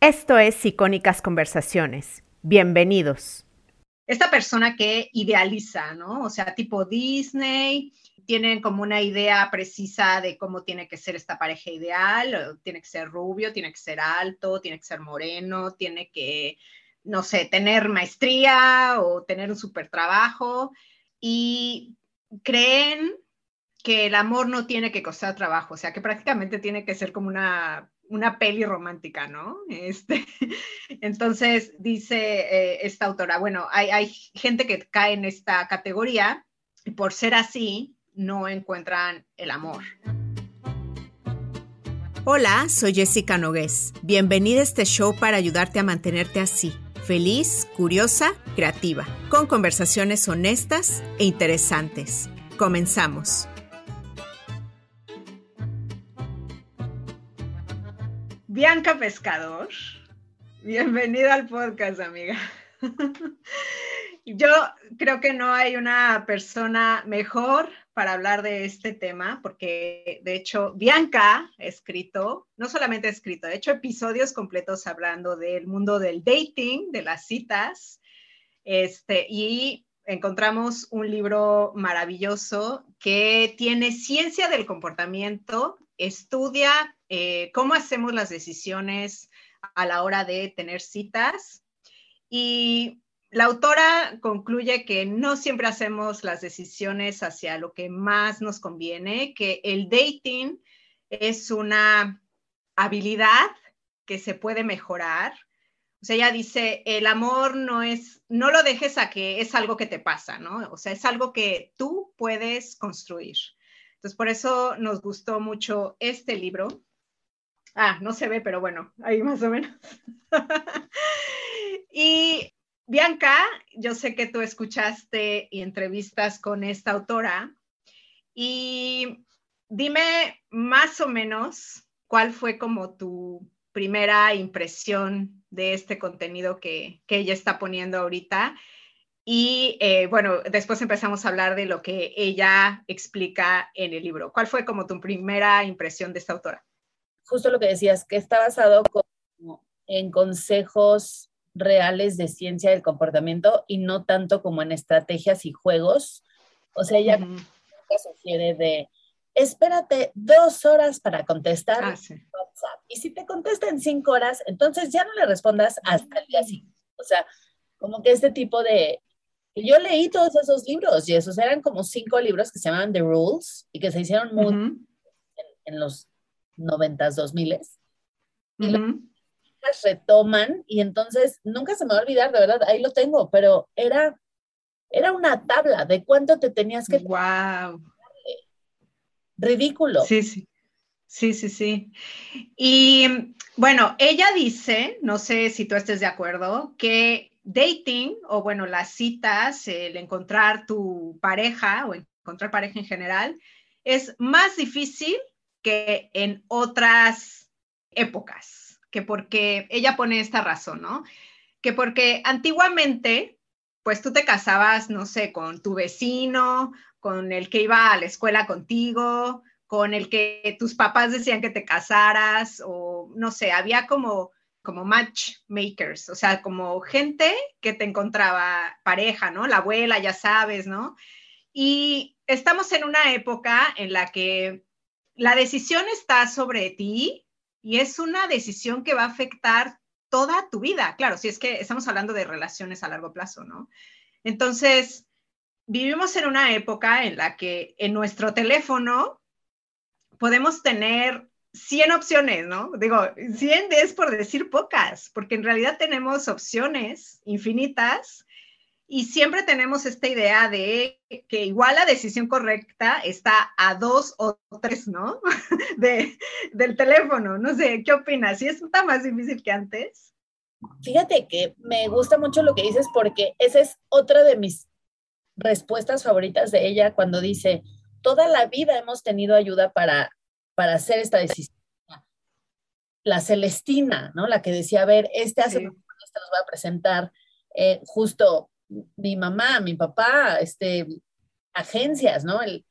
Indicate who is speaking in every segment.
Speaker 1: Esto es Icónicas Conversaciones. Bienvenidos.
Speaker 2: Esta persona que idealiza, ¿no? O sea, tipo Disney, tienen como una idea precisa de cómo tiene que ser esta pareja ideal, tiene que ser rubio, tiene que ser alto, tiene que ser moreno, tiene que, no sé, tener maestría o tener un super trabajo y creen que el amor no tiene que costar trabajo, o sea, que prácticamente tiene que ser como una, una peli romántica, ¿no? Este, entonces, dice eh, esta autora, bueno, hay, hay gente que cae en esta categoría y por ser así, no encuentran el amor.
Speaker 1: Hola, soy Jessica Nogués. Bienvenida a este show para ayudarte a mantenerte así, feliz, curiosa, creativa, con conversaciones honestas e interesantes. Comenzamos.
Speaker 2: Bianca Pescador, bienvenida al podcast, amiga. Yo creo que no hay una persona mejor para hablar de este tema, porque de hecho Bianca ha escrito, no solamente ha escrito, ha hecho episodios completos hablando del mundo del dating, de las citas, este, y encontramos un libro maravilloso que tiene ciencia del comportamiento, estudia eh, cómo hacemos las decisiones a la hora de tener citas y la autora concluye que no siempre hacemos las decisiones hacia lo que más nos conviene, que el dating es una habilidad que se puede mejorar. O sea, ella dice, el amor no es, no lo dejes a que es algo que te pasa, ¿no? O sea, es algo que tú puedes construir. Entonces, por eso nos gustó mucho este libro. Ah, no se ve, pero bueno, ahí más o menos. y Bianca, yo sé que tú escuchaste y entrevistas con esta autora y dime más o menos cuál fue como tu primera impresión de este contenido que, ella está poniendo ahorita. Y eh, bueno, después empezamos a hablar de lo que ella explica en el libro. ¿Cuál fue como tu primera impresión de esta autora?
Speaker 3: Justo lo que decías, que está basado en consejos reales de ciencia del comportamiento y no tanto como en estrategias y juegos. O sea, ella sugiere de, espérate dos horas para contestar ah, WhatsApp. Y si te contesta en cinco horas, entonces ya no le respondas hasta el día siguiente. O sea, como que este tipo de... Yo leí todos esos libros y esos eran como cinco libros que se llamaban The Rules y que se hicieron muy en, los noventas, dos miles. Y retoman y entonces nunca se me va a olvidar, de verdad, ahí lo tengo, pero era, era una tabla de cuánto te tenías que...
Speaker 2: ¡Wow!
Speaker 3: Ridículo.
Speaker 2: Sí, sí. Sí, sí, sí. Y bueno, ella dice, no sé si tú estés de acuerdo, que dating o bueno, las citas, el encontrar tu pareja o encontrar pareja en general, es más difícil que en otras épocas que porque ella pone esta razón, ¿no? Que porque antiguamente, pues tú te casabas, no sé, con tu vecino, con el que iba a la escuela contigo, con el que tus papás decían que te casaras, o no sé, había como, como matchmakers, o sea, como gente que te encontraba pareja, ¿no? La abuela, ya sabes, ¿no? Y estamos en una época en la que la decisión está sobre ti y es una decisión que va a afectar toda tu vida. Claro, si es que estamos hablando de relaciones a largo plazo, ¿no? Entonces, vivimos en una época en la que en nuestro teléfono podemos tener 100 opciones, ¿no? Digo, 100 es por decir pocas, porque en realidad tenemos opciones infinitas y siempre tenemos esta idea de que igual la decisión correcta está a dos o tres, ¿no? De, del teléfono. No sé, ¿qué opinas? ¿Sí está más difícil que antes?
Speaker 3: Fíjate que me gusta mucho lo que dices porque esa es otra de mis respuestas favoritas de ella cuando dice, toda la vida hemos tenido ayuda para, para hacer esta decisión. La Celestina, ¿no? La que decía, a ver, este hace, este los voy a presentar. Eh, justo mi mamá, mi papá, este, agencias, ¿no? El,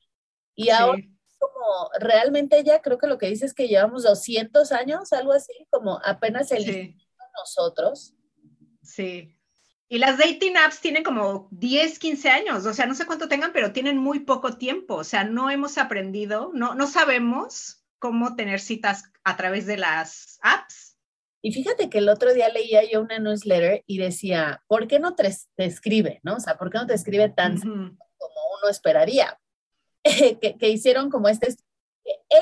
Speaker 3: y ahora como realmente ella creo que lo que dice es que llevamos 200 años, algo así, como apenas el nosotros.
Speaker 2: Sí. Y las dating apps tienen como 10, 15 años, o sea, no sé cuánto tengan, pero tienen muy poco tiempo, o sea, no hemos aprendido, no, no sabemos cómo tener citas a través de las apps.
Speaker 3: Y fíjate que el otro día leía yo una newsletter y decía, ¿por qué no te, escribe? ¿No? O sea, ¿por qué no te escribe tan como uno esperaría? que, que, hicieron como este...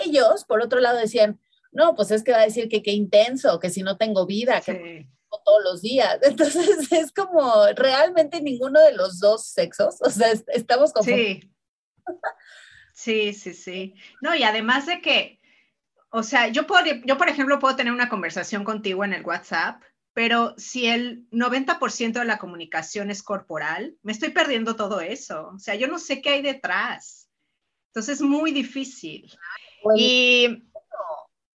Speaker 3: Ellos, por otro lado, decían, no, pues es que va a decir que qué intenso, que si no tengo vida, que todos los días. Entonces es como realmente ninguno de los dos sexos, o sea, estamos como...
Speaker 2: Sí. Sí, sí, sí. No, y además de que, o sea, yo, puedo, yo por ejemplo puedo tener una conversación contigo en el WhatsApp, pero si el 90% de la comunicación es corporal, me estoy perdiendo todo eso. O sea, yo no sé qué hay detrás. Entonces es muy difícil. y...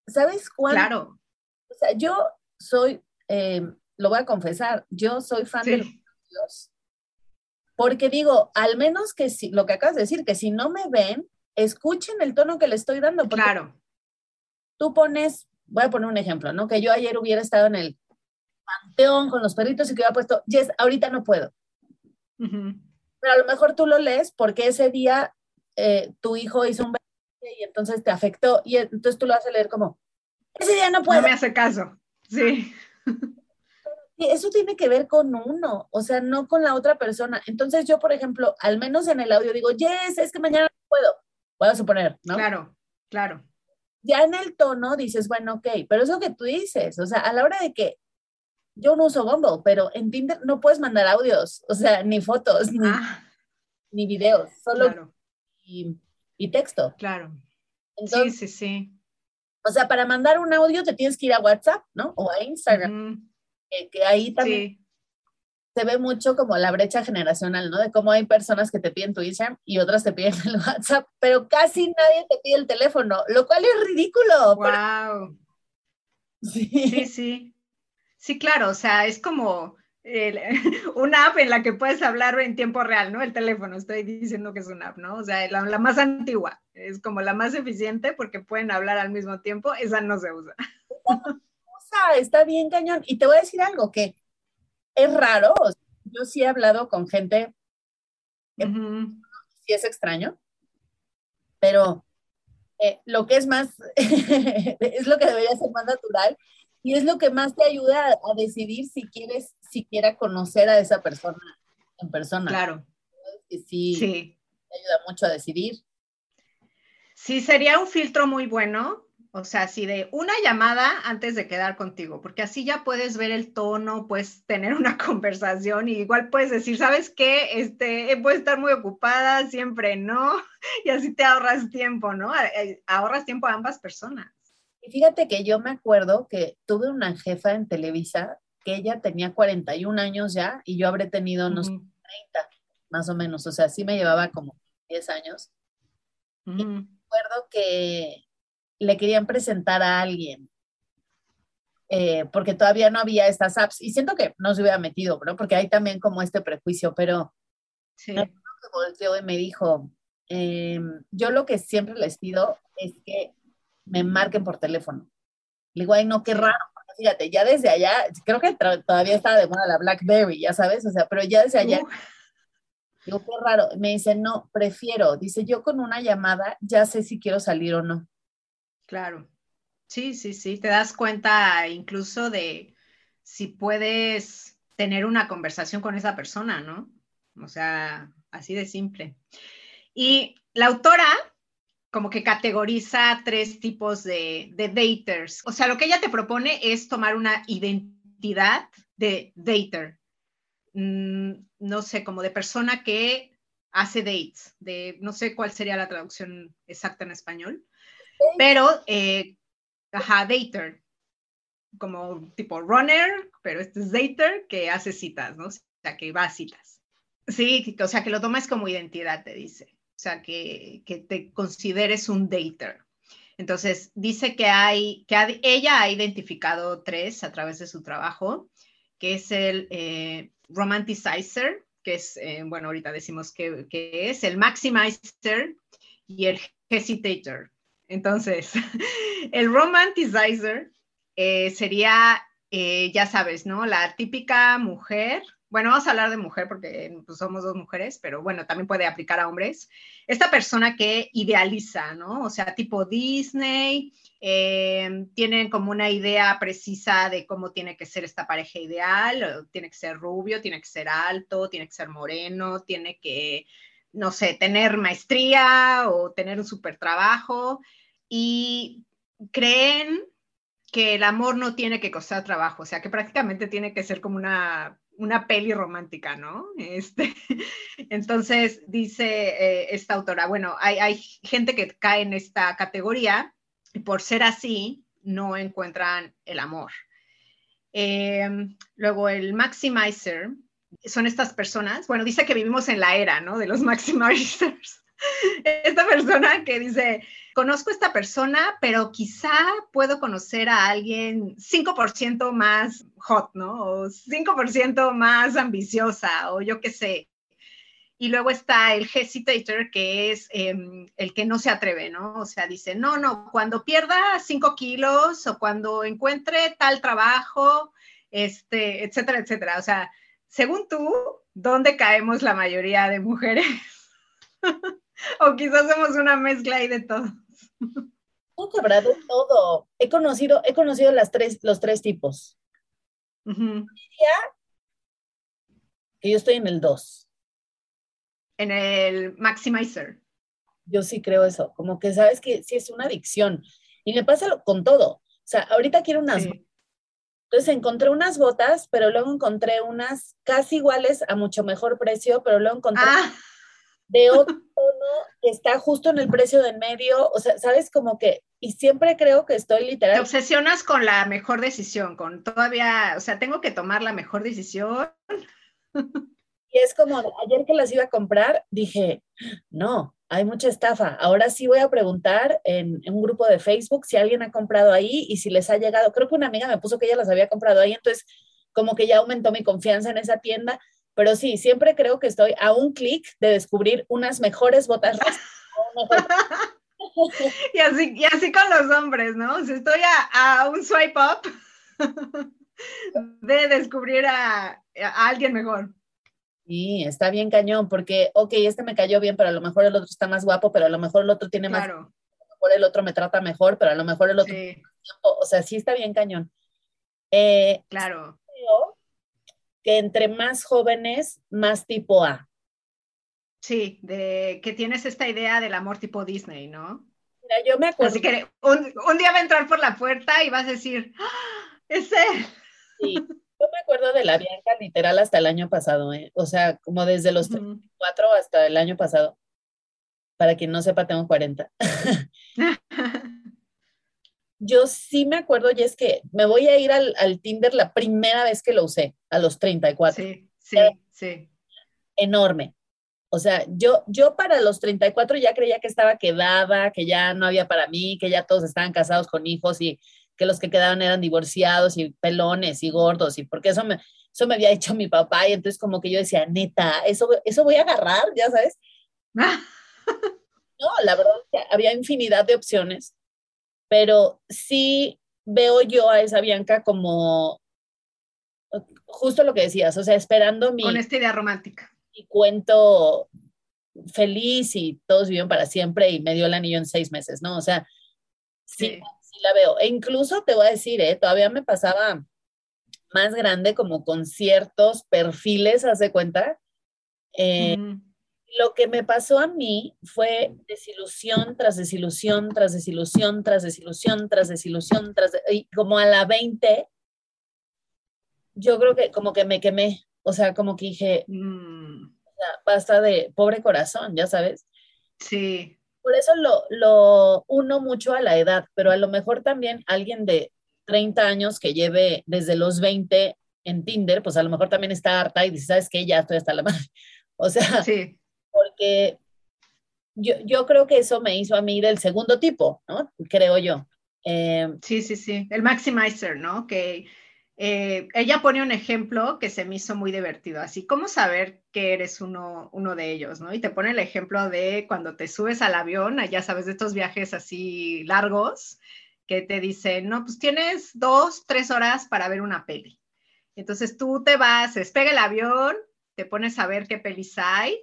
Speaker 3: ¿Sabes cuál?
Speaker 2: Claro.
Speaker 3: O sea, yo soy eh, lo voy a confesar, yo soy fan de los porque digo, al menos que si, lo que acabas de decir, que si no me ven, escuchen el tono que le estoy dando.
Speaker 2: Claro.
Speaker 3: Tú pones, voy a poner un ejemplo, ¿no? Que yo ayer hubiera estado en el panteón con los perritos y que hubiera puesto, yes, ahorita no puedo. Pero a lo mejor tú lo lees porque ese día eh, tu hijo hizo un y entonces te afectó y entonces tú lo vas a leer como, ese día no puedo.
Speaker 2: No me hace caso, sí.
Speaker 3: Eso tiene que ver con uno, o sea, no con la otra persona. Entonces yo, por ejemplo, al menos en el audio digo, yes, es que mañana no puedo. Voy a suponer, ¿no?
Speaker 2: Claro, claro.
Speaker 3: Ya en el tono dices, bueno, ok, pero eso que tú dices, o sea, a la hora de que yo no uso Bumble, pero en Tinder no puedes mandar audios, o sea, ni fotos, ni, ah. ni videos, solo y, texto.
Speaker 2: Claro. sí, sí, sí.
Speaker 3: O sea, para mandar un audio te tienes que ir a WhatsApp, ¿no? O a Instagram. que, ahí también se ve mucho como la brecha generacional, ¿no? De cómo hay personas que te piden tu Instagram y otras te piden el WhatsApp, pero casi nadie te pide el teléfono, lo cual es ridículo.
Speaker 2: Wow. Sí. sí, sí. Sí, claro, o sea, es como una app en la que puedes hablar en tiempo real, ¿no? El teléfono, estoy diciendo que es una app, ¿no? O sea, la, más antigua, es como la más eficiente porque pueden hablar al mismo tiempo, esa no se usa.
Speaker 3: está bien cañón. Y te voy a decir algo que es raro, yo sí he hablado con gente que sí es extraño, pero eh, lo que es más, es lo que debería ser más natural y es lo que más te ayuda a, decidir si quieres siquiera conocer a esa persona en persona.
Speaker 2: Claro.
Speaker 3: sí, sí, te ayuda mucho a decidir.
Speaker 2: Sí, sería un filtro muy bueno. O sea, si de una llamada antes de quedar contigo, porque así ya puedes ver el tono, puedes tener una conversación y igual puedes decir, ¿sabes qué? Este, puedo estar muy ocupada, siempre no, y así te ahorras tiempo, ¿no? Eh, ahorras tiempo a ambas personas.
Speaker 3: Y fíjate que yo me acuerdo que tuve una jefa en Televisa que ella tenía 41 años ya y yo habré tenido unos 30 más o menos, o sea, sí me llevaba como 10 años. Y me acuerdo que le querían presentar a alguien eh, porque todavía no había estas apps y siento que no se hubiera metido, ¿no? Porque hay también como este prejuicio, pero sí. me volteó y me dijo, em, yo lo que siempre les pido es que me marquen por teléfono. Le digo, ay, no, qué raro. Fíjate, ya desde allá, creo que todavía estaba de moda la Blackberry, ya sabes, o sea, pero ya desde allá, digo, qué raro. Me dice, no, prefiero. Dice, yo con una llamada ya sé si quiero salir o no.
Speaker 2: Claro. Sí, sí, sí. Te das cuenta incluso de si puedes tener una conversación con esa persona, ¿no? O sea, así de simple. Y la autora como que categoriza tres tipos de, daters. O sea, lo que ella te propone es tomar una identidad de dater. Mm, no sé, como de persona que hace dates, de no sé cuál sería la traducción exacta en español, pero, eh, ajá, dater, como tipo runner, pero este es dater que hace citas, ¿no? O sea, que va a citas. Sí, o sea, que lo tomas como identidad, te dice. O sea, que, te consideres un dater. Entonces, dice que hay, que ella ha identificado tres a través de su trabajo, que es el eh, romanticizer, que es, eh, bueno, ahorita decimos que, es el maximizer y el hesitator. Entonces, el romanticizer eh, sería eh, ya sabes, ¿no? La típica mujer, bueno, vamos a hablar de mujer porque pues, somos dos mujeres, pero bueno, también puede aplicar a hombres. Esta persona que idealiza, ¿no? O sea, tipo Disney, eh, tienen como una idea precisa de cómo tiene que ser esta pareja ideal, tiene que ser rubio, tiene que ser alto, tiene que ser moreno, tiene que, no sé, tener maestría o tener un super trabajo y creen que el amor no tiene que costar trabajo, o sea, que prácticamente tiene que ser como una, una peli romántica, ¿no? Este, entonces, dice eh, esta autora, bueno, hay, hay, gente que cae en esta categoría y por ser así, no encuentran el amor. Em, luego, el maximizer son estas personas, bueno, dice que vivimos en la era, ¿no? De los maximizers. Esta persona que dice, conozco a esta persona, pero quizá puedo conocer a alguien 5% más hot, ¿no? O 5% más ambiciosa, o yo qué sé. Y luego está el hesitator, que es em, el que no se atreve, ¿no? O sea, dice, no, no, cuando pierda 5 kilos o cuando encuentre tal trabajo, este, etcétera, etcétera. O sea, según tú, ¿dónde caemos la mayoría de mujeres? o quizás somos una mezcla ahí de todos.
Speaker 3: No, habrá de todo. He conocido, he conocido las tres, los tres tipos. que yo estoy en el 2.
Speaker 2: En el maximizer.
Speaker 3: Yo sí creo eso. Como que sabes que sí es una adicción. Y me pasa con todo. O sea, ahorita quiero unas. Entonces encontré unas botas, pero luego encontré unas casi iguales a mucho mejor precio, pero luego encontré. Ah de otro tono que está justo en el precio de medio, o sea, sabes como que, y siempre creo que estoy literal.
Speaker 2: Te obsesionas con la mejor decisión, con todavía, o sea, tengo que tomar la mejor decisión.
Speaker 3: Y es como, ayer que las iba a comprar, dije, no, hay mucha estafa. Ahora sí voy a preguntar en, en, un grupo de Facebook si alguien ha comprado ahí y si les ha llegado. Creo que una amiga me puso que ella las había comprado ahí, entonces como que ya aumentó mi confianza en esa tienda. Pero sí, siempre creo que estoy a un clic de descubrir unas mejores botas
Speaker 2: y, así, y así con los hombres, ¿no? Si estoy a, un swipe up de descubrir a, alguien mejor.
Speaker 3: Sí, está bien cañón, porque, ok, este me cayó bien, pero a lo mejor el otro está más guapo, pero a lo mejor el otro tiene más... Claro. A lo mejor el otro me trata mejor, pero a lo mejor el otro... O sea, sí está bien cañón.
Speaker 2: Eh, claro
Speaker 3: que entre más jóvenes, más tipo A.
Speaker 2: Sí, de que tienes esta idea del amor tipo Disney, ¿no?
Speaker 3: Mira, yo me acuerdo.
Speaker 2: Así que un, día va a entrar por la puerta y vas a decir, ¡Ah, ¡es él!
Speaker 3: Sí, yo me acuerdo de la Bianca literal hasta el año pasado, ¿eh? O sea, como desde los uh hasta el año pasado. Para quien no sepa, tengo 40. yo sí me acuerdo, y es que me voy a ir al, Tinder la primera vez que lo usé, a los 34.
Speaker 2: Sí, sí, sí.
Speaker 3: Enorme. O sea, yo, yo para los 34 ya creía que estaba quedada, que ya no había para mí, que ya todos estaban casados con hijos y que los que quedaban eran divorciados y pelones y gordos, y porque eso me, eso me había hecho mi papá, y entonces como que yo decía, neta, eso, eso voy a agarrar, ya sabes. no, la verdad había infinidad de opciones pero sí veo yo a esa Bianca como justo lo que decías, o sea, esperando mi...
Speaker 2: Con esta idea romántica.
Speaker 3: Y cuento feliz y todos viven para siempre y me dio el anillo en seis meses, ¿no? O sea, sí, sí, la veo. E incluso te voy a decir, ¿eh? Todavía me pasaba más grande como con ciertos perfiles, hace cuenta. Eh, lo que me pasó a mí fue desilusión tras desilusión, tras desilusión, tras desilusión, tras desilusión, tras y como a la 20, yo creo que como que me quemé, o sea, como que dije, mm. basta de pobre corazón, ya sabes.
Speaker 2: Sí.
Speaker 3: Por eso lo, lo uno mucho a la edad, pero a lo mejor también alguien de 30 años que lleve desde los 20 en Tinder, pues a lo mejor también está harta y dice, ¿sabes qué? Ya estoy hasta la madre. O sea,
Speaker 2: sí
Speaker 3: porque yo, yo creo que eso me hizo a mí del segundo tipo, ¿no? Creo yo.
Speaker 2: Eh, sí, sí, sí, el maximizer, ¿no? Que eh, ella pone un ejemplo que se me hizo muy divertido, así como saber que eres uno, uno de ellos, ¿no? Y te pone el ejemplo de cuando te subes al avión, ya sabes, de estos viajes así largos, que te dice, no, pues tienes dos, tres horas para ver una peli. Entonces tú te vas, despega el avión, te pones a ver qué pelis hay.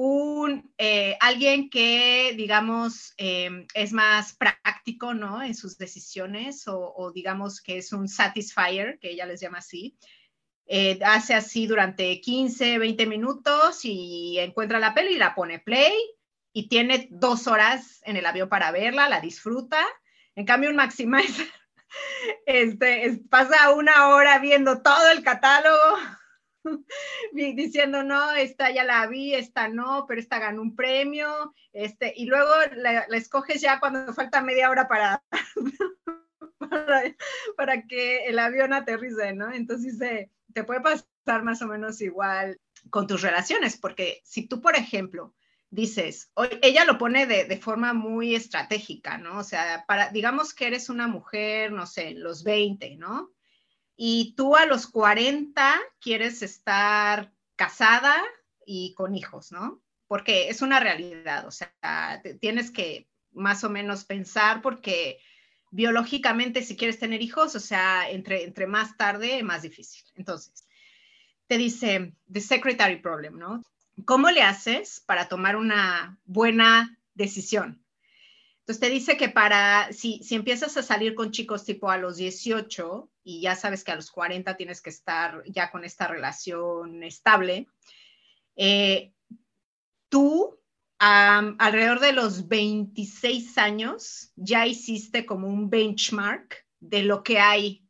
Speaker 2: Un, eh, alguien que, digamos, em, es más práctico, ¿no? En sus decisiones o, o, digamos que es un satisfier, que ella les llama así, eh, hace así durante 15, 20 minutos y encuentra la peli y la pone play y tiene dos horas en el avión para verla, la disfruta. En cambio, un Maximizer este, pasa una hora viendo todo el catálogo, diciendo, no, esta ya la vi, esta no, pero esta ganó un premio, este, y luego la, la escoges ya cuando falta media hora para, para, para, que el avión aterrice, ¿no? Entonces dice, te puede pasar más o menos igual con tus relaciones, porque si tú, por ejemplo, dices, ella lo pone de, de, forma muy estratégica, ¿no? O sea, para, digamos que eres una mujer, no sé, los 20, ¿no? Y tú a los 40 quieres estar casada y con hijos, ¿no? Porque es una realidad, o sea, tienes que más o menos pensar porque biológicamente si quieres tener hijos, o sea, entre, entre más tarde, más difícil. Entonces, te dice, the secretary problem, ¿no? ¿Cómo le haces para tomar una buena decisión? Entonces te dice que para, si, si empiezas a salir con chicos tipo a los 18 y ya sabes que a los 40 tienes que estar ya con esta relación estable, eh, tú alrededor de los 26 años ya hiciste como un benchmark de lo que hay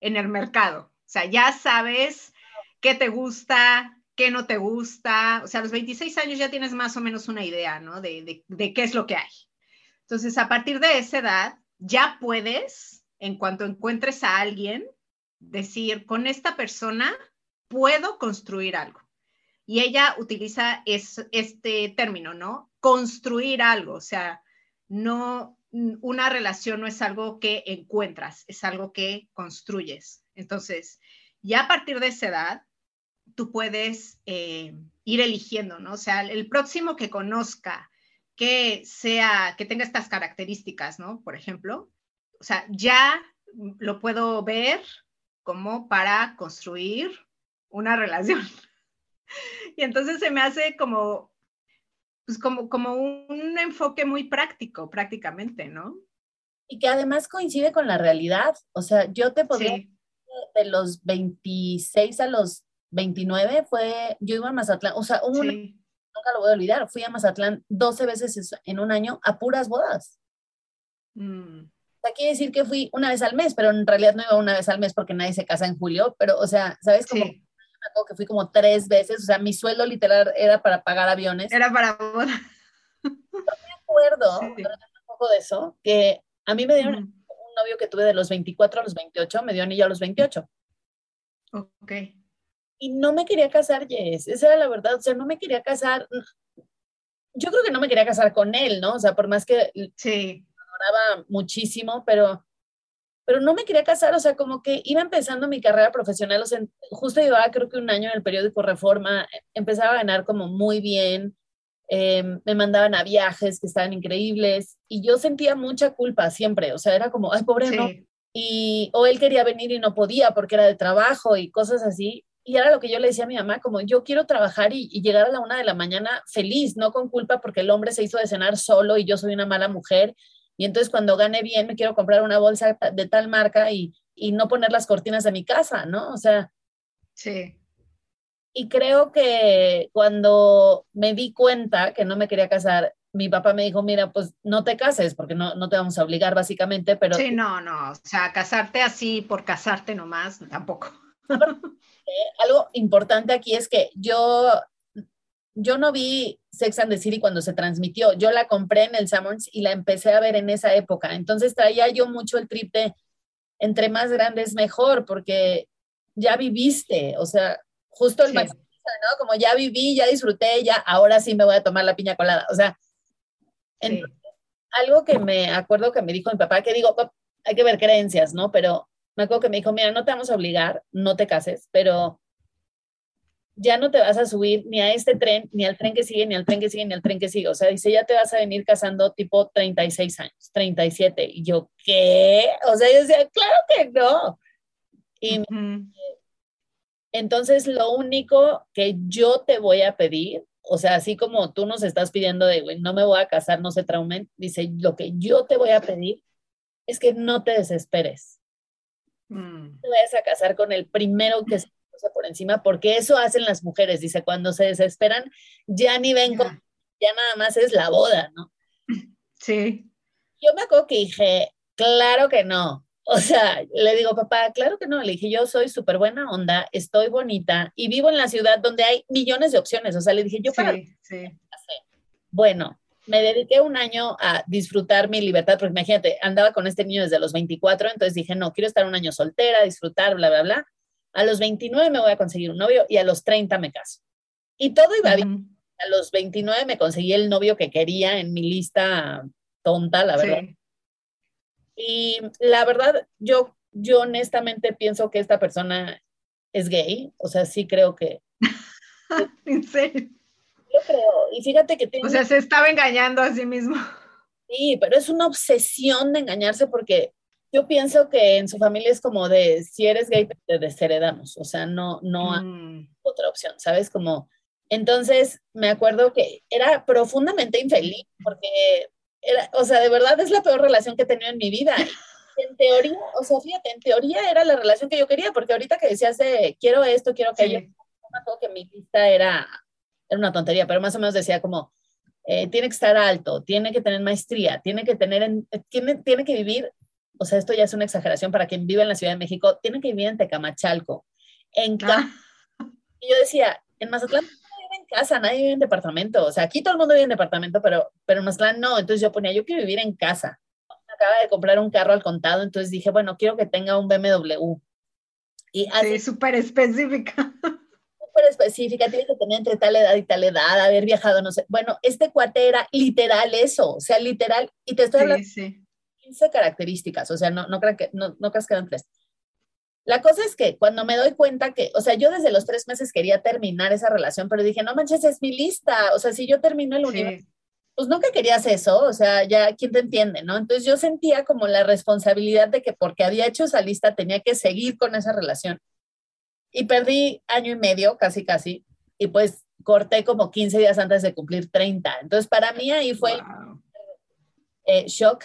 Speaker 2: en el mercado. O sea, ya sabes qué te gusta, qué no te gusta. O sea, a los 26 años ya tienes más o menos una idea, ¿no? De, de qué es lo que hay. Entonces, a partir de esa edad, ya puedes, en cuanto encuentres a alguien, decir, con esta persona puedo construir algo. Y ella utiliza es, este término, ¿no? Construir algo, o sea, no, una relación no es algo que encuentras, es algo que construyes. Entonces, ya a partir de esa edad, tú puedes eh, ir eligiendo, ¿no? O sea, el próximo que conozca, que sea, que tenga estas características, ¿no? Por ejemplo, o sea, ya lo puedo ver como para construir una relación. Y entonces se me hace como, pues como, como un enfoque muy práctico, prácticamente, ¿no?
Speaker 3: Y que además coincide con la realidad. O sea, yo te podría sí. de los 26 a los 29 fue, yo iba a Mazatlán, o sea, un, sí. Nunca lo voy a olvidar, fui a Mazatlán 12 veces en un año a puras bodas. Mm. O sea, quiere decir que fui una vez al mes, pero en realidad no iba una vez al mes porque nadie se casa en julio, pero, o sea, ¿sabes? cómo sí que fui como tres veces, o sea, mi sueldo literal era para pagar aviones.
Speaker 2: Era para boda.
Speaker 3: No me acuerdo, sí. un poco de eso, que a mí me dieron mm. un novio que tuve de los 24 a los 28, me dio anillo a los 28.
Speaker 2: Ok.
Speaker 3: Y no me quería casar, Jess, esa era la verdad, o sea, no me quería casar. Yo creo que no me quería casar con él, ¿no? O sea, por más que
Speaker 2: sí.
Speaker 3: me adoraba muchísimo, pero pero no me quería casar, o sea, como que iba empezando mi carrera profesional, o sea, justo llevaba creo que un año en el periódico Reforma, empezaba a ganar como muy bien, eh, me mandaban a viajes que estaban increíbles y yo sentía mucha culpa siempre, o sea, era como, ay, pobre, sí. no. Y, o él quería venir y no podía porque era de trabajo y cosas así. Y era lo que yo le decía a mi mamá, como yo quiero trabajar y, y llegar a la una de la mañana feliz, no con culpa porque el hombre se hizo de cenar solo y yo soy una mala mujer y entonces cuando gane bien me quiero comprar una bolsa de tal marca y, y no poner las cortinas de mi casa, ¿no? O sea.
Speaker 2: Sí.
Speaker 3: Y creo que cuando me di cuenta que no me quería casar, mi papá me dijo, mira, pues no te cases porque no, no te vamos a obligar básicamente, pero...
Speaker 2: Sí, no, no, o sea, casarte así por casarte nomás, tampoco.
Speaker 3: Algo importante aquí es que yo yo no vi Sex and the City cuando se transmitió, yo la compré en el Summers y la empecé a ver en esa época, entonces traía yo mucho el trip de entre más grandes mejor, porque ya viviste, o sea, justo el sí. ¿no? Como ya viví, ya disfruté, ya ahora sí me voy a tomar la piña colada, o sea, sí. entonces, algo que me acuerdo que me dijo mi papá, que digo, hay que ver creencias, ¿no? Pero me acuerdo que me dijo, mira, no te vamos a obligar, no te cases, pero ya no te vas a subir ni a este tren, ni al tren que sigue, ni al tren que sigue, ni al tren que sigue. O sea, dice, ya te vas a venir casando tipo 36 años, 37. Y yo, ¿qué? O sea, yo decía, claro que no. Y entonces lo único que yo te voy a pedir, o sea, así como tú nos estás pidiendo de, güey, no me voy a casar, no se traumen, dice, lo que yo te voy a pedir es que no te desesperes. Mm. Te vayas a casar con el primero que se por encima, porque eso hacen las mujeres, dice, cuando se desesperan, ya ni ven, ya nada más es la boda, ¿no?
Speaker 2: Sí.
Speaker 3: Yo me acuerdo que dije, claro que no. O sea, le digo, papá, claro que no. Le dije, yo soy súper buena onda, estoy bonita y vivo en la ciudad donde hay millones de opciones. O sea, le dije, yo para. Sí, Bueno, me dediqué un año a disfrutar mi libertad, porque imagínate, andaba con este niño desde los 24, entonces dije, no, quiero estar un año soltera, disfrutar, bla, bla, bla. A los 29 me voy a conseguir un novio y a los 30 me caso. Y todo iba bien. A los 29 me conseguí el novio que quería en mi lista tonta, la verdad. Y la verdad, yo, yo honestamente pienso que esta persona es gay. O sea, sí creo que.
Speaker 2: ¿En serio?
Speaker 3: Yo creo. Y fíjate que tiene.
Speaker 2: O sea, se estaba engañando a sí mismo.
Speaker 3: Sí, pero es una obsesión de engañarse porque yo pienso que en su familia es como de, si eres gay, te desheredamos, o sea, no, no hay mm. otra opción, ¿sabes? Como, entonces me acuerdo que era profundamente infeliz porque, era, o sea, de verdad es la peor relación que he tenido en mi vida. en teoría, o sea, fíjate, en teoría era la relación que yo quería, porque ahorita que decías de, quiero esto, quiero que yo, me acuerdo que mi lista era, era una tontería, pero más o menos decía como, eh, tiene que estar alto, tiene que tener maestría, tiene que tener, tiene, tiene que vivir o sea, esto ya es una exageración para quien vive en la Ciudad de México, tiene que vivir en Tecamachalco. En ah. Y yo decía, en Mazatlán nadie vive en casa, nadie vive en departamento. O sea, aquí todo el mundo vive en departamento, pero, pero en Mazatlán no. Entonces yo ponía, yo quiero vivir en casa. Acaba de comprar un carro al contado, entonces dije, bueno, quiero que tenga un BMW.
Speaker 2: Y así, sí, súper específica.
Speaker 3: Súper específica, tiene que tener entre tal edad y tal edad, haber viajado, no sé. Bueno, este cuate era literal eso, o sea, literal, y te estoy hablando sí 15 características, o sea, no, no, creo que, no, no creas que eran tres. La cosa es que cuando me doy cuenta que, o sea, yo desde los tres meses quería terminar esa relación, pero dije, no manches, es mi lista, o sea, si yo termino el universo, pues nunca querías eso, o sea, ya, ¿quién te entiende, no? Entonces yo sentía como la responsabilidad de que porque había hecho esa lista tenía que seguir con esa relación. Y perdí año y medio, casi, casi, y pues corté como 15 días antes de cumplir 30. Entonces para mí ahí fue eh, shock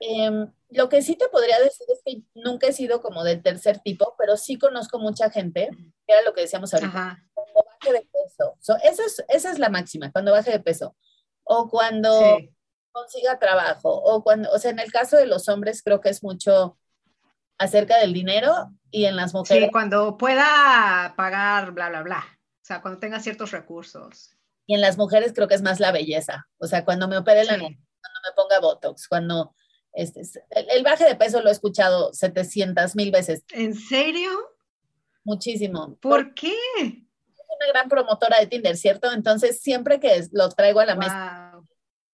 Speaker 3: Em, lo que sí te podría decir es que nunca he sido como del tercer tipo, pero sí conozco mucha gente, que era lo que decíamos ahorita, cuando baje de peso. eso es, esa es la máxima, cuando baje de peso. O cuando consiga trabajo, o cuando, o sea, en el caso de los hombres creo que es mucho acerca del dinero y en las mujeres.
Speaker 2: Sí, cuando pueda pagar, bla, bla, bla. O sea, cuando tenga ciertos recursos.
Speaker 3: Y en las mujeres creo que es más la belleza. O sea, cuando me opere la cuando me ponga Botox, cuando este, el, baje de peso lo he escuchado 700 mil veces.
Speaker 2: ¿En serio?
Speaker 3: Muchísimo.
Speaker 2: ¿Por, qué?
Speaker 3: Es una gran promotora de Tinder, ¿cierto? Entonces, siempre que lo traigo a la mesa.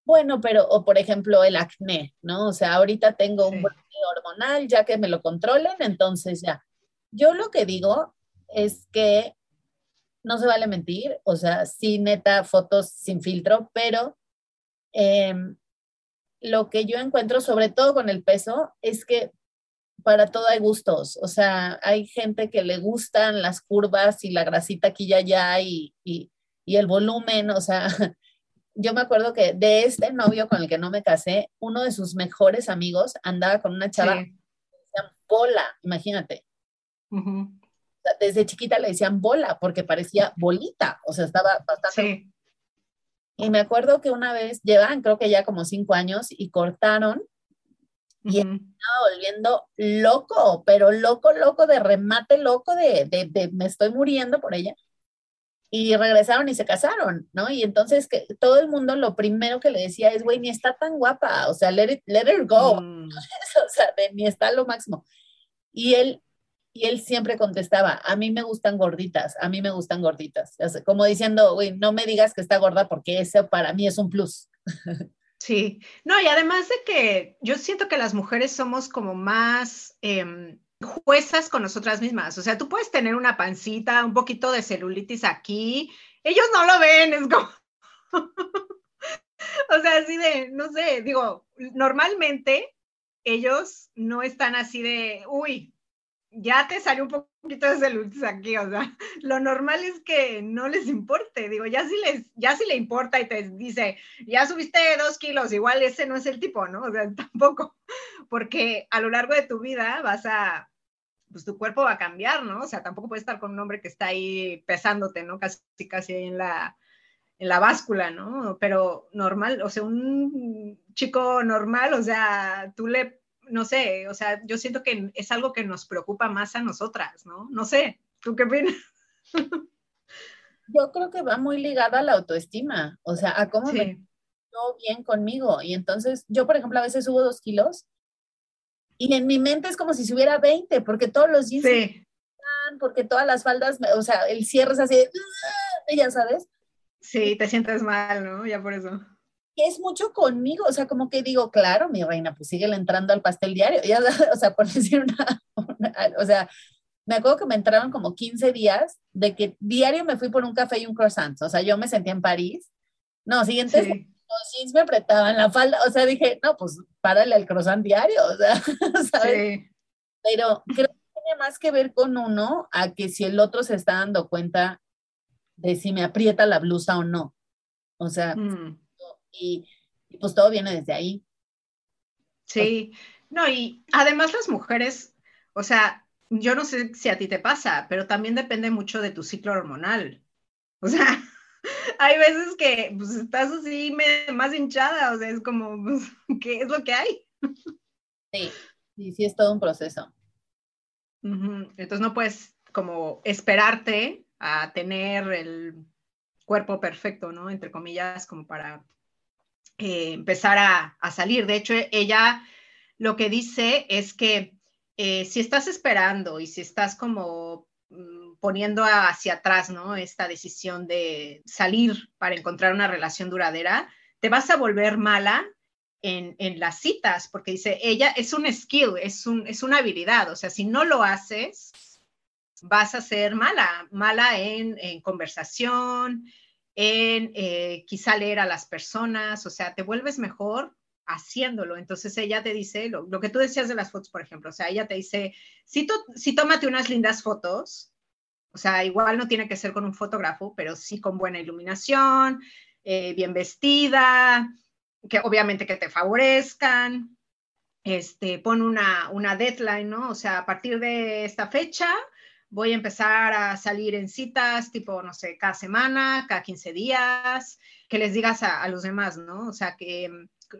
Speaker 3: Bueno, pero, o por ejemplo, el acné, ¿no? O sea, ahorita tengo un brote hormonal, ya que me lo controlen, entonces ya. Yo lo que digo es que no se vale mentir, o sea, sí, neta, fotos sin filtro, pero eh, lo que yo encuentro, sobre todo con el peso, es que para todo hay gustos. O sea, hay gente que le gustan las curvas y la grasita aquí y allá y, y, el volumen. O sea, yo me acuerdo que de este novio con el que no me casé, uno de sus mejores amigos andaba con una chava que decían bola, imagínate. desde chiquita le decían bola porque parecía bolita, o sea, estaba bastante y me acuerdo que una vez, llevan creo que ya como cinco años y cortaron y estaba volviendo loco, pero loco, loco, de remate loco, de, de, de, me estoy muriendo por ella. Y regresaron y se casaron, ¿no? Y entonces que todo el mundo lo primero que le decía es, güey, ni está tan guapa, o sea, let, let her go, mm. o sea, ni está lo máximo. Y él y él siempre contestaba, a mí me gustan gorditas, a mí me gustan gorditas. Como diciendo, güey, no me digas que está gorda porque eso para mí es un plus.
Speaker 2: Sí, no, y además de que yo siento que las mujeres somos como más, em, juezas con nosotras mismas. O sea, tú puedes tener una pancita, un poquito de celulitis aquí. Ellos no lo ven, es como... o sea, así de, no sé, digo, normalmente ellos no están así de, uy, ya te salió un poquito de celulitis aquí, o sea, lo normal es que no les importe, digo, ya si les, ya si le importa y te dice, ya subiste dos kilos, igual ese no es el tipo, ¿no? O sea, tampoco, porque a lo largo de tu vida vas a, pues tu cuerpo va a cambiar, ¿no? O sea, tampoco puedes estar con un hombre que está ahí pesándote, ¿no? Casi, casi ahí en la, en la báscula, ¿no? Pero normal, o sea, un chico normal, o sea, tú le no sé, o sea, yo siento que es algo que nos preocupa más a nosotras, ¿no? No sé, ¿tú qué opinas?
Speaker 3: Yo creo que va muy ligada a la autoestima, o sea, a cómo me siento bien conmigo. Y entonces, yo, por ejemplo, a veces subo dos kilos y en mi mente es como si subiera 20, porque todos los jeans, sí. porque todas las faldas, o sea, el cierre es así, ya sabes.
Speaker 2: Sí, te sientes mal, ¿no? Ya por eso
Speaker 3: es mucho conmigo, o sea, como que digo, claro, mi reina, pues sigue entrando al pastel diario, ya, o sea, por decir una, o sea, me acuerdo que me entraron como 15 días de que diario me fui por un café y un croissant, o sea, yo me sentía en París, no, siguientes, los jeans me apretaban la falda, o sea, dije, no, pues párale al croissant diario, o sea, ¿sabes? Sí. Pero creo que tiene más que ver con uno a que si el otro se está dando cuenta de si me aprieta la blusa o no, o sea, mm y, pues todo viene desde ahí.
Speaker 2: Sí, no, y además las mujeres, o sea, yo no sé si a ti te pasa, pero también depende mucho de tu ciclo hormonal. O sea, hay veces que pues, estás así más hinchada, o sea, es como, pues, ¿qué es lo que hay?
Speaker 3: Sí, sí, sí, es todo un proceso.
Speaker 2: Entonces no puedes como esperarte a tener el cuerpo perfecto, ¿no? Entre comillas, como para eh, empezar a, salir. De hecho, ella lo que dice es que eh, si estás esperando y si estás como poniendo hacia atrás, ¿no? Esta decisión de salir para encontrar una relación duradera, te vas a volver mala en, las citas, porque dice, ella es un skill, es, un, es una habilidad, o sea, si no lo haces, vas a ser mala, mala en, en conversación, en eh, quizá leer a las personas, o sea, te vuelves mejor haciéndolo. Entonces ella te dice, lo, que tú decías de las fotos, por ejemplo, o sea, ella te dice, si, si tómate unas lindas fotos, o sea, igual no tiene que ser con un fotógrafo, pero sí con buena iluminación, eh, bien vestida, que obviamente que te favorezcan, este, pon una, una deadline, ¿no? O sea, a partir de esta fecha, voy a empezar a salir en citas, tipo, no sé, cada semana, cada 15 días, que les digas a, los demás, ¿no? O sea, que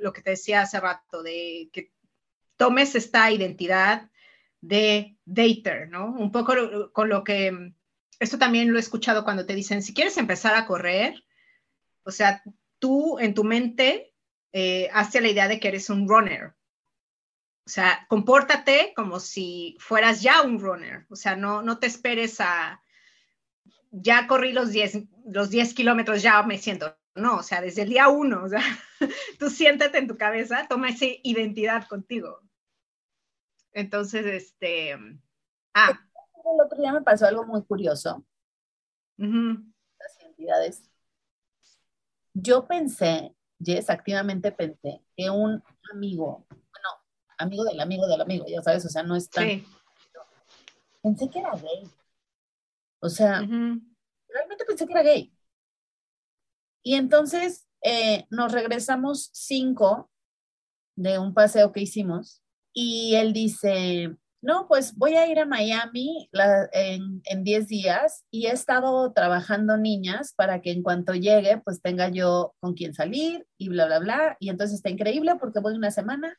Speaker 2: lo que te decía hace rato, de que tomes esta identidad de dater, ¿no? Un poco con lo que, mm, esto también lo he escuchado cuando te dicen, si quieres empezar a correr, o sea, tú en tu mente eh, la idea de que eres un runner, o sea, compórtate como si fueras ya un runner. O sea, no, no te esperes a, ya corrí los 10, los 10 kilómetros, ya me siento. No, o sea, desde el día uno, o sea, tú siéntate en tu cabeza, toma esa identidad contigo. Entonces, este,
Speaker 3: ah. El otro día me pasó algo muy curioso. Las identidades. Yo pensé, Jess, activamente pensé que un amigo amigo del amigo del amigo, ya sabes, o sea, no es tan... Pensé que era gay. O sea, realmente pensé que era gay. Y entonces eh, nos regresamos cinco de un paseo que hicimos y él dice, no, pues voy a ir a Miami en 10 días y he estado trabajando niñas para que en cuanto llegue, pues tenga yo con quien salir y bla, bla, bla. Y entonces está increíble porque voy una semana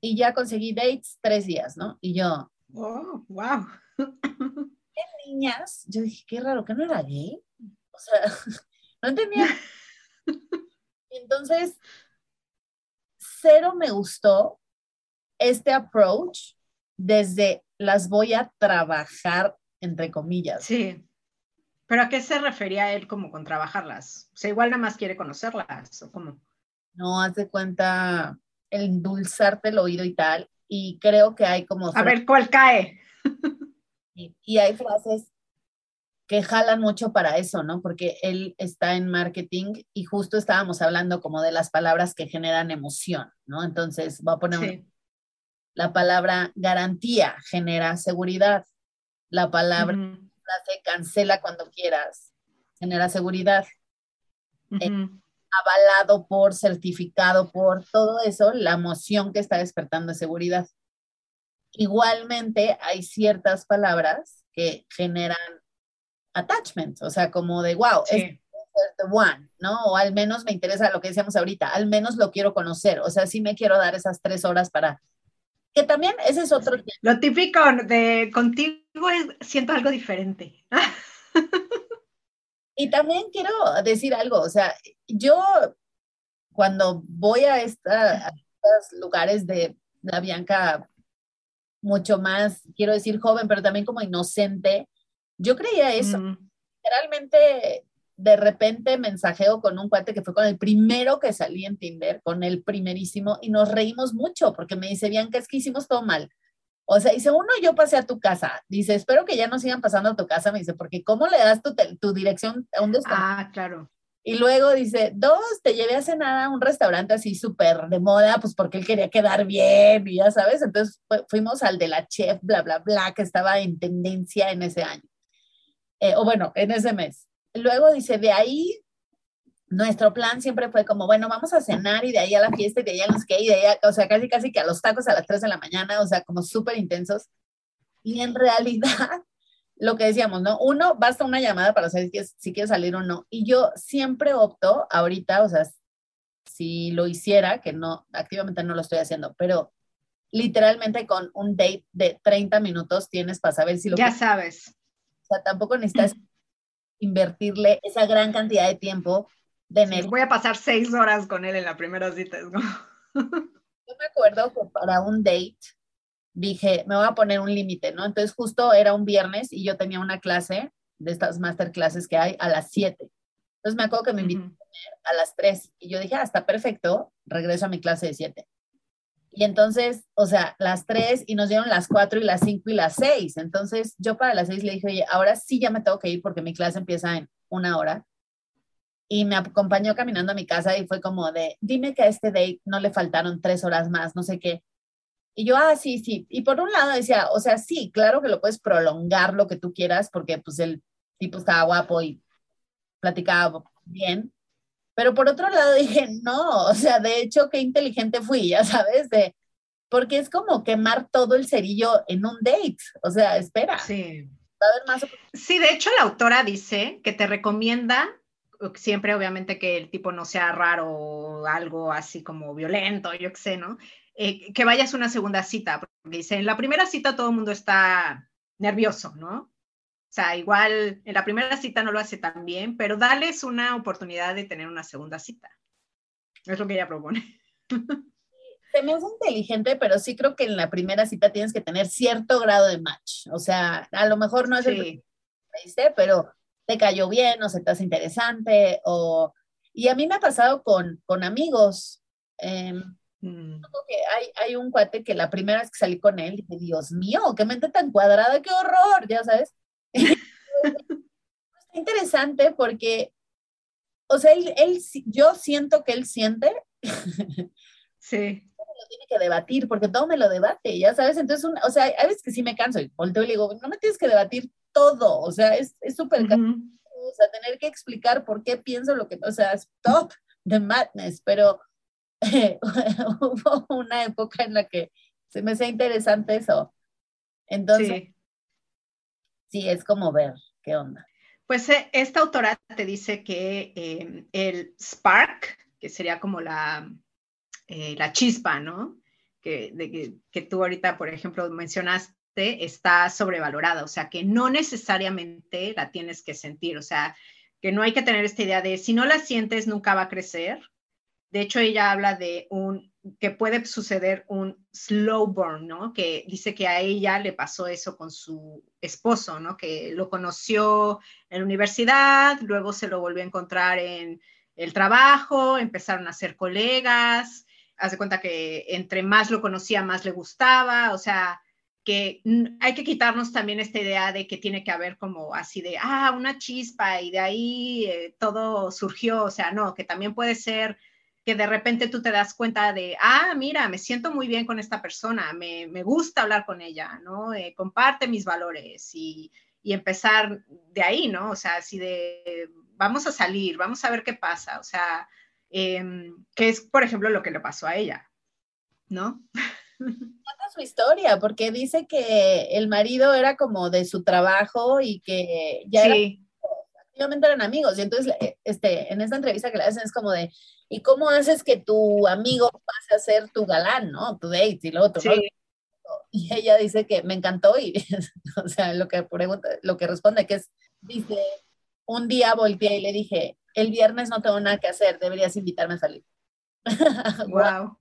Speaker 3: y ya conseguí dates tres días, ¿no? Y yo,
Speaker 2: oh, wow.
Speaker 3: ¿Qué niñas? Yo dije, qué raro, que no era gay. O sea, no entendía. Entonces, cero me gustó este approach desde las voy a trabajar, entre comillas.
Speaker 2: Sí. ¿Pero a qué se refería él como con trabajarlas? O sea, igual nada más quiere conocerlas, ¿o cómo?
Speaker 3: No, haz de cuenta, el endulzarte el oído y tal. y creo que hay como...
Speaker 2: A ver, ¿cuál cae?
Speaker 3: Y, y hay frases que jalan mucho para eso, ¿no? Porque él está en marketing y justo estábamos hablando como de las palabras que generan emoción, ¿no? Entonces, voy a poner la palabra garantía genera seguridad. La palabra frase cancela cuando quieras genera seguridad. Eh, avalado por, certificado por, todo eso, la emoción que está despertando es seguridad. Igualmente, hay ciertas palabras que generan attachment, o sea, como de, wow, es the one, ¿no? O al menos me interesa lo que decíamos ahorita, al menos lo quiero conocer, o sea, sí me quiero dar esas tres horas para... Que también ese es otro...
Speaker 2: Lo típico de contigo es, siento algo diferente.
Speaker 3: y también quiero decir algo, o sea, yo cuando voy a, esta, a estos lugares de la Bianca mucho más, quiero decir joven, pero también como inocente, yo creía eso. Realmente, de repente mensajeo con un cuate que fue con el primero que salí en Tinder, con el primerísimo, y nos reímos mucho porque me dice, Bianca, es que hicimos todo mal. O sea, dice, uno, yo pasé a tu casa. Dice, espero que ya no sigan pasando a tu casa. Me dice, porque ¿cómo le das tu, tu dirección a un
Speaker 2: Ah, claro.
Speaker 3: Y luego dice, dos, te llevé a cenar a un restaurante así súper de moda, pues porque él quería quedar bien y ya sabes. Entonces fuimos al de la chef, bla, bla, bla, que estaba en tendencia en ese año. Eh, o bueno, en ese mes. Luego dice, de ahí, nuestro plan siempre fue como, bueno, vamos a cenar y de ahí a la fiesta y de ahí a los que, y de ahí, o sea, casi casi que a los tacos a las 3 de la mañana, o sea, como súper intensos. Y en realidad, lo que decíamos, ¿no? Uno, basta una llamada para saber si, si quieres salir o no. Y yo siempre opto ahorita, o sea, si lo hiciera, que no, activamente no lo estoy haciendo, pero literalmente con un date de 30 minutos tienes para saber si lo
Speaker 2: Ya sabes
Speaker 3: sea, tampoco necesitas invertirle esa gran cantidad de tiempo de
Speaker 2: sí, Voy a pasar seis horas con él en la primera cita.
Speaker 3: Yo me acuerdo que para un date dije, me voy a poner un límite, ¿no? Entonces justo era un viernes y yo tenía una clase de estas masterclasses que hay a las 7. Entonces me acuerdo que me invitó a las 3 y yo dije, ah, está perfecto, regreso a mi clase de 7. Y entonces, o sea, las tres y nos dieron las cuatro y las cinco y las seis. Entonces yo para las seis le dije, oye, ahora sí ya me tengo que ir porque mi clase empieza en una hora. Y me acompañó caminando a mi casa y fue como de, dime que a este date no le faltaron tres horas más, no sé qué. Y yo, ah, sí, sí. Y por un lado decía, o sea, sí, claro que lo puedes prolongar lo que tú quieras porque pues el tipo estaba guapo y platicaba bien, pero por otro lado dije, no, o sea, de hecho, qué inteligente fui, ya sabes, de, porque es como quemar todo el cerillo en un date. O sea, espera.
Speaker 2: Sí. Va a haber más. Sí, de hecho, la autora dice que te recomienda siempre, obviamente, que el tipo no sea raro o algo así como violento, yo qué sé, ¿no? Eh, que vayas a una segunda cita, porque dice, en la primera cita todo el mundo está nervioso, ¿no? O sea, igual en la primera cita no lo hace tan bien, pero dales una oportunidad de tener una segunda cita. Es lo que ella propone.
Speaker 3: Se me hace inteligente, pero sí creo que en la primera cita tienes que tener cierto grado de match. O sea, a lo mejor no es el que me pero te cayó bien o se te hace interesante. O... Y a mí me ha pasado con, con amigos. Eh, mm. que hay, hay un cuate que la primera vez que salí con él dije, Dios mío, qué mente tan cuadrada, qué horror, ya sabes. Está interesante porque, o sea, él, yo siento que él siente.
Speaker 2: Sí.
Speaker 3: Lo tiene que debatir, porque todo me lo debate, ya sabes. Entonces, o sea, hay veces que sí me canso y volteo y le digo, no me tienes que debatir todo, o sea, es súper O sea, tener que explicar por qué pienso lo que, o sea, stop the madness, pero hubo una época en la que se me hacía interesante eso. Entonces, sí, es como ver qué onda.
Speaker 2: Pues eh, esta autora te dice que em, el spark, que sería como la, eh, la chispa, ¿no? Que, que, tú ahorita, por ejemplo, mencionaste, está sobrevalorada, o sea, que no necesariamente la tienes que sentir, o sea, que no hay que tener esta idea de si no la sientes, nunca va a crecer. De hecho, ella habla de un que puede suceder un slow burn, ¿no? Que dice que a ella le pasó eso con su esposo, ¿no? Que lo conoció en la universidad, luego se lo volvió a encontrar en el trabajo, empezaron a ser colegas, hace cuenta que entre más lo conocía, más le gustaba, o sea, que hay que quitarnos también esta idea de que tiene que haber como así de, ah, una chispa y de ahí eh, todo surgió, o sea, no, que también puede ser que de repente tú te das cuenta de, ah, mira, me siento muy bien con esta persona, me, me gusta hablar con ella, ¿no? Eh, comparte mis valores y, y, empezar de ahí, ¿no? O sea, así de, vamos a salir, vamos a ver qué pasa, o sea, eh, que es, por ejemplo, lo que le pasó a ella, ¿no?
Speaker 3: su historia, porque dice que el marido era como de su trabajo y que ya sí. eran amigos. Y entonces, eh, este, en esta entrevista que le hacen es como de, ¿y cómo haces que tu amigo pase a ser tu galán, no? Tu date y lo otro. Y ella dice que me encantó y, o sea, lo que pregunta, lo que responde que es, dice, un día volteé y le dije, el viernes no tengo nada que hacer, deberías invitarme a salir.
Speaker 2: wow.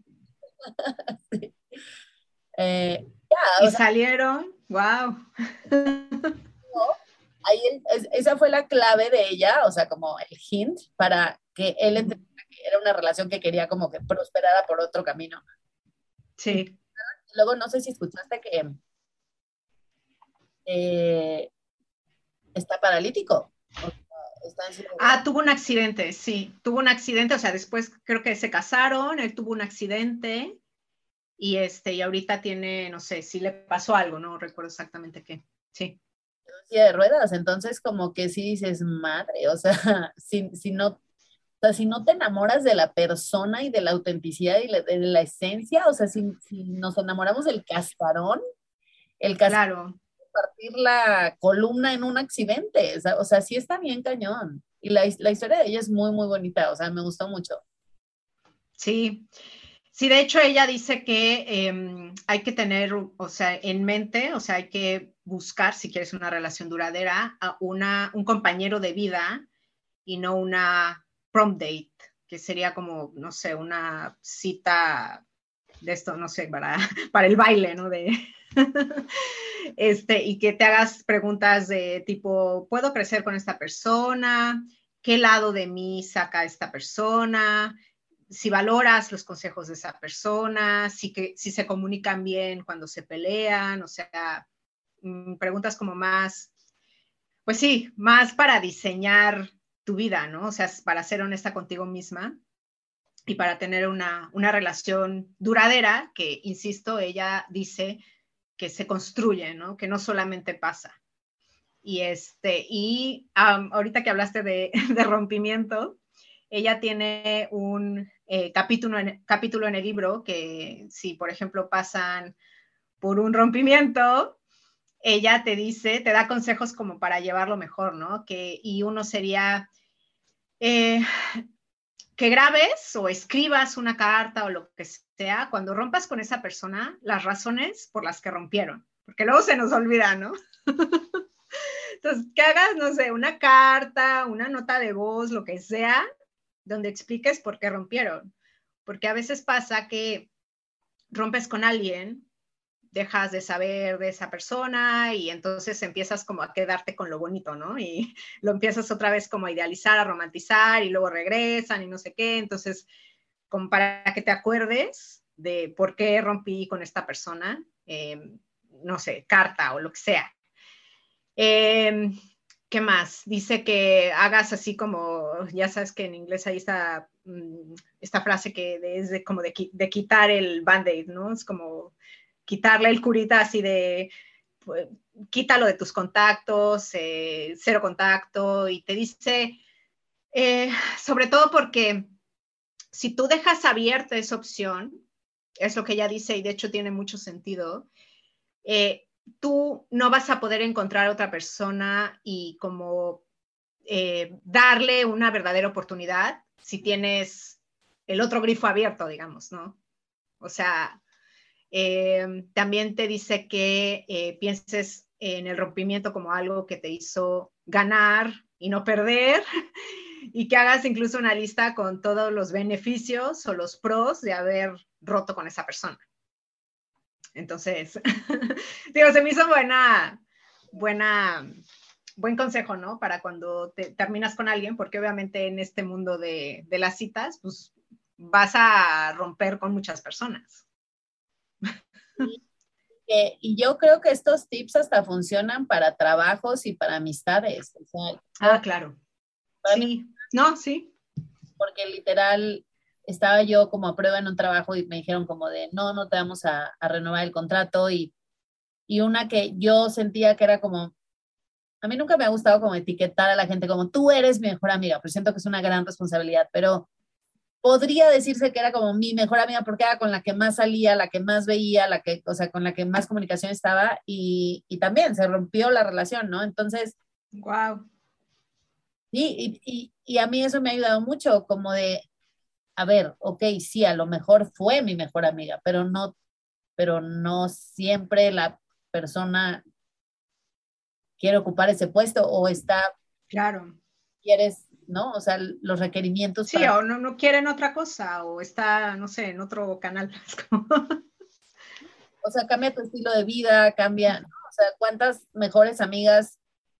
Speaker 2: sí.
Speaker 3: Eh,
Speaker 2: y salieron, wow.
Speaker 3: ahí esa fue la clave de ella, o sea, como el hint para que él entendiera era una relación que quería como que prosperara por otro camino.
Speaker 2: Sí.
Speaker 3: Luego, no sé si escuchaste que eh, está paralítico.
Speaker 2: ah, tuvo un accidente, sí, tuvo un accidente, o sea, después creo que se casaron, él tuvo un accidente y este, y ahorita tiene, no sé, si le pasó algo, no recuerdo exactamente qué, sí.
Speaker 3: de ruedas, entonces como que sí dices, madre, o sea, si, si no, o sea, si no te enamoras de la persona y de la autenticidad y de la esencia, o sea, si, si nos enamoramos del cascarón, el cascarón partir la columna en un accidente, o sea, o sea, sí está bien cañón. Y la, la historia de ella es muy, muy bonita, o sea, me gustó mucho.
Speaker 2: Sí, Sí, de hecho ella dice que em, hay que tener, o sea, en mente, o sea, hay que buscar, si quieres una relación duradera, a una, un compañero de vida y no una prom date, que sería como, no sé, una cita de esto, no sé, para, para el baile, ¿no? De, este, y que te hagas preguntas de tipo, ¿puedo crecer con esta persona? ¿Qué lado de mí saca esta persona? si valoras los consejos de esa persona, si, que, si se comunican bien cuando se pelean, o sea, mm, preguntas como más, pues sí, más para diseñar tu vida, ¿no? O sea, para ser honesta contigo misma y para tener una, una relación duradera, que, insisto, ella dice que se construye, ¿no? Que no solamente pasa. Y, este, y ahorita que hablaste de, de rompimiento, ella tiene un eh, capítulo, en, capítulo en el libro que si, por ejemplo, pasan por un rompimiento, ella te dice, te da consejos como para llevarlo mejor, ¿no? Que, y uno sería eh, que grabes o escribas una carta o lo que sea cuando rompas con esa persona, las razones por las que rompieron, porque luego se nos olvida, ¿no? Entonces, que hagas, no sé, una carta, una nota de voz, lo que sea, donde expliques por qué rompieron. Porque a veces pasa que rompes con alguien, dejas de saber de esa persona y entonces empiezas como a quedarte con lo bonito, ¿no? Y lo empiezas otra vez como a idealizar, a romantizar y luego regresan y no sé qué. Entonces, como para que te acuerdes de por qué rompí con esta persona, eh, no sé, carta o lo que sea. Eh, ¿Qué más? Dice que hagas así como, ya sabes que en inglés hay esta, mm, frase que es de, como de, quitar el band-aid, ¿no? Es como quitarle el curita así de, pues, quítalo de tus contactos, eh, cero contacto, y te dice, eh, sobre todo porque si tú dejas abierta esa opción, es lo que ella dice y de hecho tiene mucho sentido, eh, tú no vas a poder encontrar a otra persona y como darle una verdadera oportunidad si tienes el otro grifo abierto, digamos, ¿no? O sea, eh, también te dice que eh, pienses en el rompimiento como algo que te hizo ganar y no perder, y que hagas incluso una lista con todos los beneficios o los pros de haber roto con esa persona. Entonces, digo, se me hizo buena, buena, buen consejo, ¿no? Para cuando te terminas con alguien, porque obviamente en este mundo de, las citas, pues vas a romper con muchas personas.
Speaker 3: Y yo creo que estos tips hasta funcionan para trabajos y para amistades.
Speaker 2: ah, claro. Sí, no, sí.
Speaker 3: Porque literal, estaba yo como a prueba en un trabajo y me dijeron como de, no, no te vamos a, renovar el contrato y, y una que yo sentía que era como, a mí nunca me ha gustado como etiquetar a la gente como tú eres mi mejor amiga, pero siento que es una gran responsabilidad, pero podría decirse que era como mi mejor amiga porque era con la que más salía, la que más veía, la que, o sea, con la que más comunicación estaba y, y también se rompió la relación, ¿no? Entonces,
Speaker 2: wow.
Speaker 3: Sí, y, y, y, a mí eso me ha ayudado mucho, como de, a ver, ok, sí, a lo mejor fue mi mejor amiga, pero no, pero no siempre la persona quiere ocupar ese puesto o está...
Speaker 2: Claro.
Speaker 3: Quieres, ¿no? O sea, los requerimientos.
Speaker 2: Sí, o no, no quieren otra cosa o está, no sé, en otro canal.
Speaker 3: o sea, cambia tu estilo de vida, cambia, o sea, cuántas mejores amigas,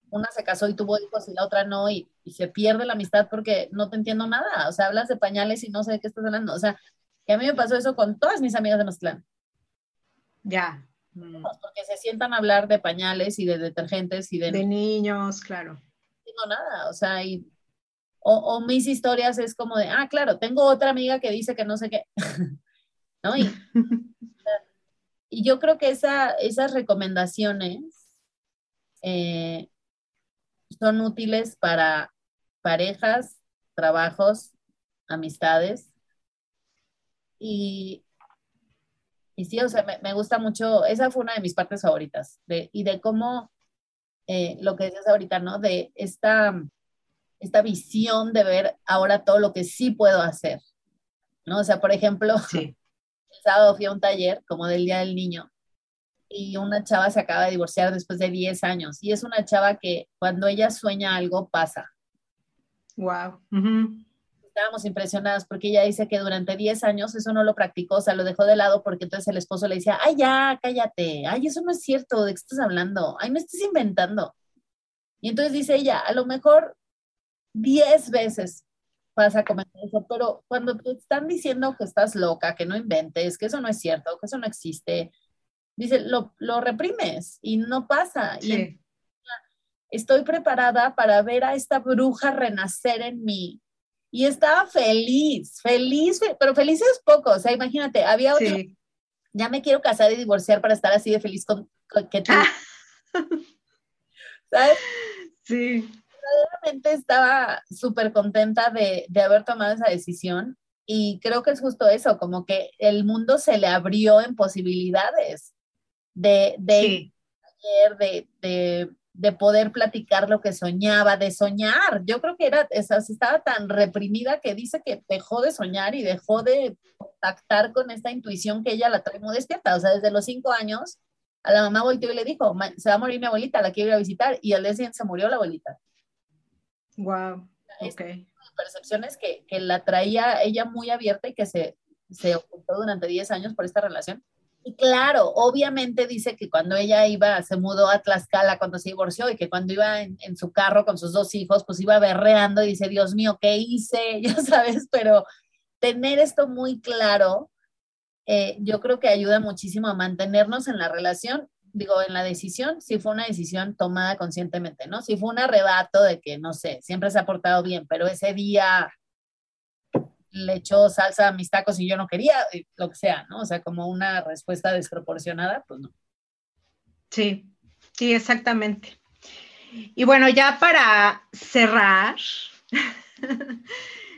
Speaker 3: una se casó y tuvo hijos y la otra no, y, se pierde la amistad porque no te entiendo nada, o sea, hablas de pañales y no sé de qué estás hablando, o sea, que a mí me pasó eso con todas mis amigas de Mazatlán.
Speaker 2: Ya.
Speaker 3: Mm. Porque se sientan a hablar de pañales y de detergentes y de...
Speaker 2: De niños, claro.
Speaker 3: No nada, o sea, y, o, mis historias es como de, ah, claro, tengo otra amiga que dice que no sé qué, ¿no? Y, y, yo creo que esa, esas recomendaciones eh, son útiles para parejas, trabajos, amistades. Y, y sí, o sea, me, gusta mucho, esa fue una de mis partes favoritas, de, y de cómo, eh, lo que decías ahorita, ¿no? De esta, esta visión de ver ahora todo lo que sí puedo hacer, ¿no? O sea, por ejemplo, el sábado fui a un taller como del Día del Niño y una chava se acaba de divorciar después de 10 años y es una chava que cuando ella sueña algo pasa.
Speaker 2: Wow
Speaker 3: estábamos impresionadas porque ella dice que durante 10 años eso no lo practicó, o sea, lo dejó de lado porque entonces el esposo le decía, ay, ya, cállate, ay, eso no es cierto, ¿de qué estás hablando? Ay, no estés inventando. Y entonces dice ella, a lo mejor 10 veces pasa a comentar eso, pero cuando te están diciendo que estás loca, que no inventes, que eso no es cierto, que eso no existe, dice, lo, lo reprimes y no pasa. Y estoy preparada para ver a esta bruja renacer en mí y estaba feliz, feliz, pero feliz es poco, o sea, imagínate, había otro, ya me quiero casar y divorciar para estar así de feliz con, que tú. ¿Sabes?
Speaker 2: Sí.
Speaker 3: Verdaderamente estaba súper contenta de, de haber tomado esa decisión y creo que es justo eso, como que el mundo se le abrió en posibilidades de, de, de, de de poder platicar lo que soñaba, de soñar. Yo creo que era, estaba tan reprimida que dice que dejó de soñar y dejó de contactar con esta intuición que ella la trae muy despierta. O sea, desde los cinco años, a la mamá volteó y le dijo, se va a morir mi abuelita, la quiero ir a visitar. Y al día siguiente se murió la abuelita.
Speaker 2: Wow.
Speaker 3: Ok. Percepciones que, que la traía ella muy abierta y que se, se ocultó durante 10 años por esta relación y claro, obviamente dice que cuando ella iba, se mudó a Tlaxcala cuando se divorció y que cuando iba en, su carro con sus dos hijos, pues iba berreando y dice, Dios mío, ¿qué hice? Ya sabes, pero tener esto muy claro, eh, yo creo que ayuda muchísimo a mantenernos en la relación, digo, en la decisión, si fue una decisión tomada conscientemente, ¿no? Si fue un arrebato de que, no sé, siempre se ha portado bien, pero ese día le echó salsa a mis tacos y yo no quería, lo que sea, ¿no? O sea, como una respuesta desproporcionada, pues no.
Speaker 2: Sí, sí, exactamente. Y bueno, ya para cerrar,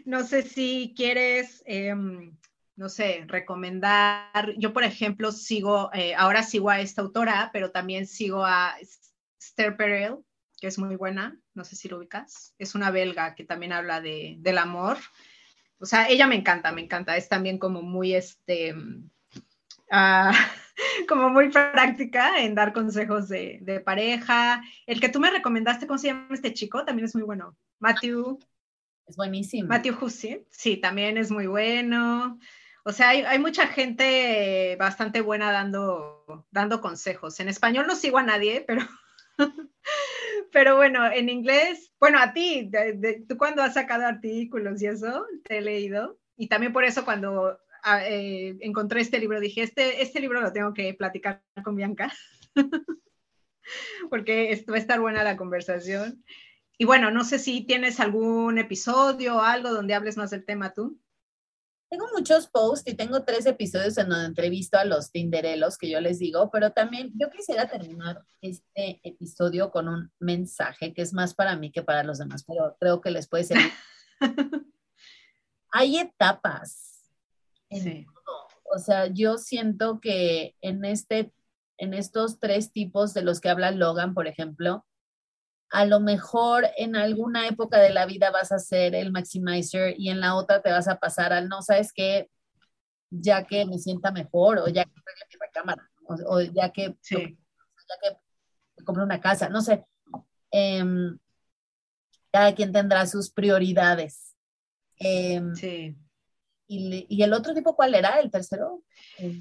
Speaker 2: no sé si quieres, em, no sé, recomendar, yo por ejemplo sigo, eh, ahora sigo a esta autora, pero también sigo a Esther Perel, que es muy buena, no sé si lo ubicas, es una belga que también habla de, del amor o sea, ella me encanta, me encanta, es también como muy, este, ah, como muy práctica en dar consejos de, pareja. El que tú me recomendaste, ¿cómo se llama este chico? También es muy bueno. Matthew.
Speaker 3: Es buenísimo.
Speaker 2: Matthew Hussey, sí, también es muy bueno. O sea, hay, mucha gente bastante buena dando, dando consejos. En español no sigo a nadie, pero Pero bueno, en inglés, bueno, a ti, ¿tú cuándo has sacado artículos y eso? Te he leído. y también por eso cuando ah, eh, encontré este libro dije, este, este libro lo tengo que platicar con Bianca, porque esto va a estar buena la conversación. Y bueno, no sé si tienes algún episodio o algo donde hables más del tema tú.
Speaker 3: Tengo muchos posts y tengo tres episodios en donde entrevisto a los tinderelos que yo les digo, pero también yo quisiera terminar este episodio con un mensaje que es más para mí que para los demás, pero creo que les puede servir. Hay etapas. En todo. O sea, yo siento que en, este, en estos tres tipos de los que habla Logan, por ejemplo, a lo mejor en alguna época de la vida vas a ser el maximizer y en la otra te vas a pasar al no, sabes qué, ya que me sienta mejor o ya que mi recámara o, ya que, ya que compre una casa, no sé. Em, cada quien tendrá sus prioridades. Em, sí. Y, el otro tipo cuál era? ¿El tercero?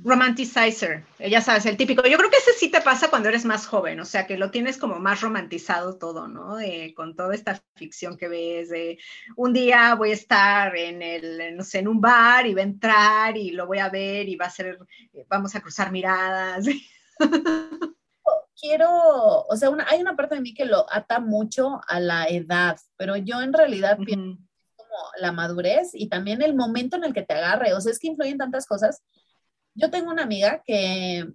Speaker 2: Romanticizer, ya sabes, el típico. Yo creo que ese sí te pasa cuando eres más joven, o sea, que lo tienes como más romantizado todo, ¿no? con toda esta ficción que ves de un día voy a estar en el, no sé, en un bar y va a entrar y lo voy a ver y va a ser, vamos a cruzar miradas.
Speaker 3: Quiero, o sea, hay una parte de mí que lo ata mucho a la edad, pero yo en realidad pienso la madurez y también el momento en el que te agarre. O sea, es que influyen tantas cosas. Yo tengo una amiga que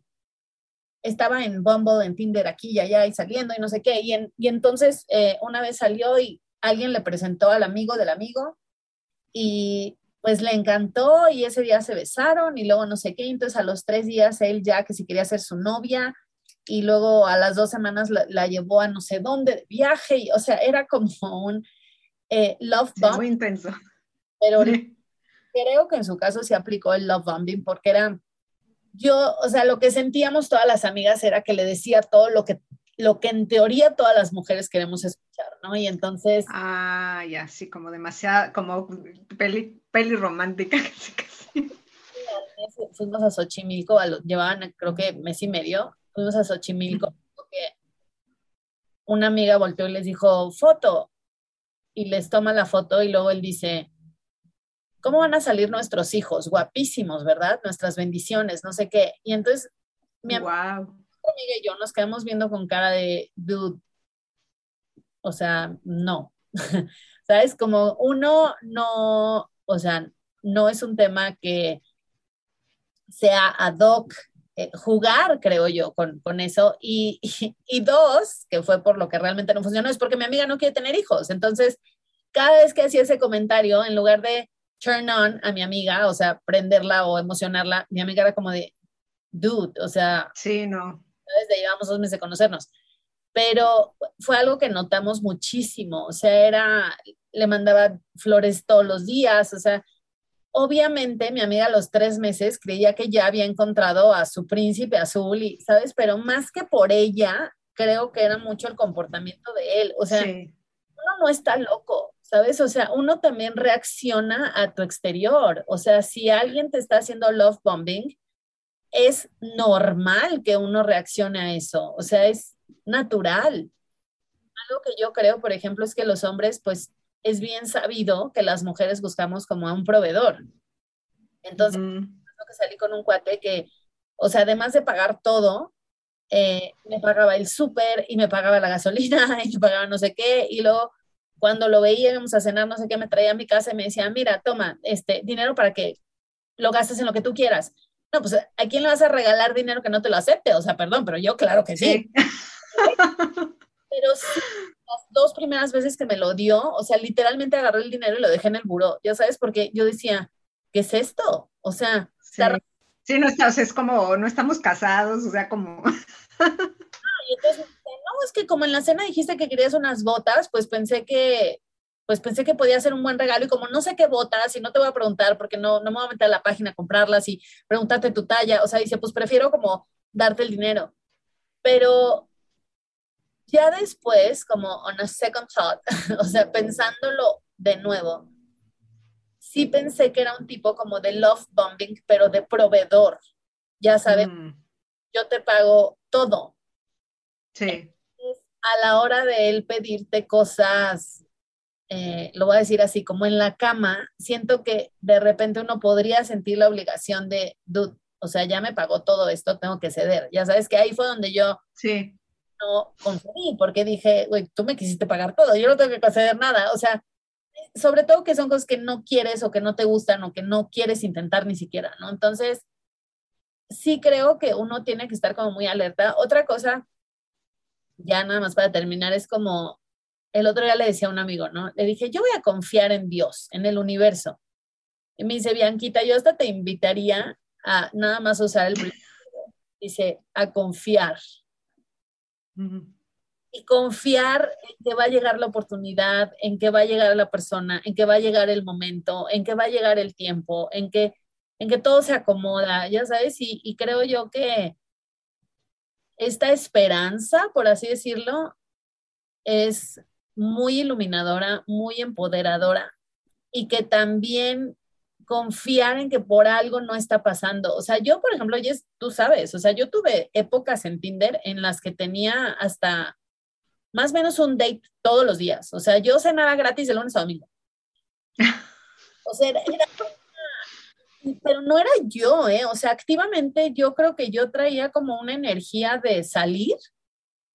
Speaker 3: estaba en Bumble, en Tinder, aquí y allá y saliendo y no sé qué. Y, entonces eh, una vez salió y alguien le presentó al amigo del amigo y pues le encantó y ese día se besaron y luego no sé qué. Entonces a los tres días él ya que si quería ser su novia y luego a las dos semanas la, la llevó a no sé dónde de viaje. Y, o sea, era como un eh, love bomb.
Speaker 2: muy intenso.
Speaker 3: Pero creo que en su caso se aplicó el love bombing porque era, yo, o sea, lo que sentíamos todas las amigas era que le decía todo lo que, lo que en teoría todas las mujeres queremos escuchar, ¿no? Y entonces...
Speaker 2: Ah, ya, sí, como demasiado, como peli, peli romántica casi, casi.
Speaker 3: Fuimos a Xochimilco, llevaban creo que mes y medio, fuimos a Xochimilco porque una amiga volteó y les dijo, foto, y les toma la foto y luego él dice, ¿cómo van a salir nuestros hijos? Guapísimos, ¿verdad? Nuestras bendiciones, no sé qué. Y entonces mi amiga y yo nos quedamos viendo con cara de, dude, o sea, no. ¿Sabes? Como uno no, o sea, no es un tema que sea ad hoc eh, jugar, creo yo, con, con eso. Y, y, dos, que fue por lo que realmente no funcionó, es porque mi amiga no quiere tener hijos. Entonces, cada vez que hacía ese comentario, en lugar de turn on a mi amiga, o sea, prenderla o emocionarla, mi amiga era como de, dude, o sea,
Speaker 2: sí, no.
Speaker 3: Desde llevamos dos meses de conocernos. Pero fue algo que notamos muchísimo, o sea, era, le mandaba flores todos los días, o sea, obviamente mi amiga a los tres meses creía que ya había encontrado a su príncipe azul y, ¿sabes? Pero más que por ella, creo que era mucho el comportamiento de él. O sea, uno no está loco, ¿sabes? O sea, uno también reacciona a tu exterior. O sea, si alguien te está haciendo love bombing, es normal que uno reaccione a eso. O sea, es natural. Algo que yo creo, por ejemplo, es que los hombres, pues, es bien sabido que las mujeres buscamos como a un proveedor. Entonces, que salí con un cuate que, o sea, además de pagar todo, eh, me pagaba el súper y me pagaba la gasolina y me pagaba no sé qué. Y luego, cuando lo veía, íbamos a cenar, no sé qué, me traía a mi casa y me decía, mira, toma, este dinero para que lo gastes en lo que tú quieras. No, pues, ¿a quién le vas a regalar dinero que no te lo acepte? O sea, perdón, pero yo claro que sí. pero sí, las dos primeras veces que me lo dio, o sea, literalmente agarré el dinero y lo dejé en el buró, ya sabes, porque yo decía, ¿qué es esto? O sea,
Speaker 2: sí, no está, es como, no estamos casados, o sea, como...
Speaker 3: y entonces, no, es que como en la cena dijiste que querías unas botas, pues pensé que, pues pensé que podía ser un buen regalo y como no sé qué botas y no te voy a preguntar porque no, no me voy a meter a la página a comprarlas y preguntarte tu talla, o sea, dice, pues prefiero como darte el dinero. Pero ya después, como on a second thought, o sea, pensándolo de nuevo, sí pensé que era un tipo como de love bombing, pero de proveedor. Ya sabes, mm. yo te pago todo.
Speaker 2: Sí.
Speaker 3: a la hora de él pedirte cosas eh, lo voy a decir así, como en la cama, siento que de repente uno podría sentir la obligación de, dude, o sea, ya me pagó todo esto, tengo que ceder. Ya sabes que ahí fue donde yo
Speaker 2: sí.
Speaker 3: No conseguí, porque dije, güey, tú me quisiste pagar todo, yo no tengo que conceder nada. O sea, sobre todo que son cosas que no quieres o que no te gustan o que no quieres intentar ni siquiera, ¿no? Entonces, sí creo que uno tiene que estar como muy alerta. Otra cosa, ya nada más para terminar, es como el otro día le decía a un amigo, ¿no? Le dije, yo voy a confiar en Dios, en el universo. Y me dice, Bianquita, yo hasta te invitaría a nada más usar el dice, a confiar. Y confiar en que va a llegar la oportunidad, en que va a llegar la persona, en que va a llegar el momento, en que va a llegar el tiempo, en que, en que todo se acomoda, ya sabes, y, y creo yo que esta esperanza, por así decirlo, es muy iluminadora, muy empoderadora y que también confiar en que por algo no está pasando. O sea, yo, por ejemplo, Jess, tú sabes, o sea, yo tuve épocas en Tinder en las que tenía hasta más o menos un date todos los días. O sea, yo cenaba gratis de lunes a domingo. O sea, era, pero no era yo, ¿eh? O sea, activamente yo creo que yo traía como una energía de salir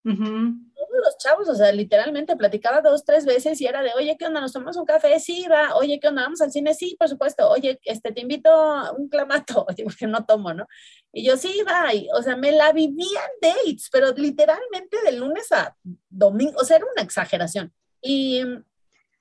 Speaker 3: todos los chavos, o sea, literalmente platicaba dos, tres veces y era de, oye, ¿qué onda? ¿Nos tomamos un café? Sí, va. Oye, ¿qué onda? ¿Vamos al cine? Sí, por supuesto. Oye, este, te invito a un clamato. Porque no tomo, ¿no? Y yo, sí, va. o sea, me la vivía en dates, pero literalmente de lunes a domingo. O sea, era una exageración. Y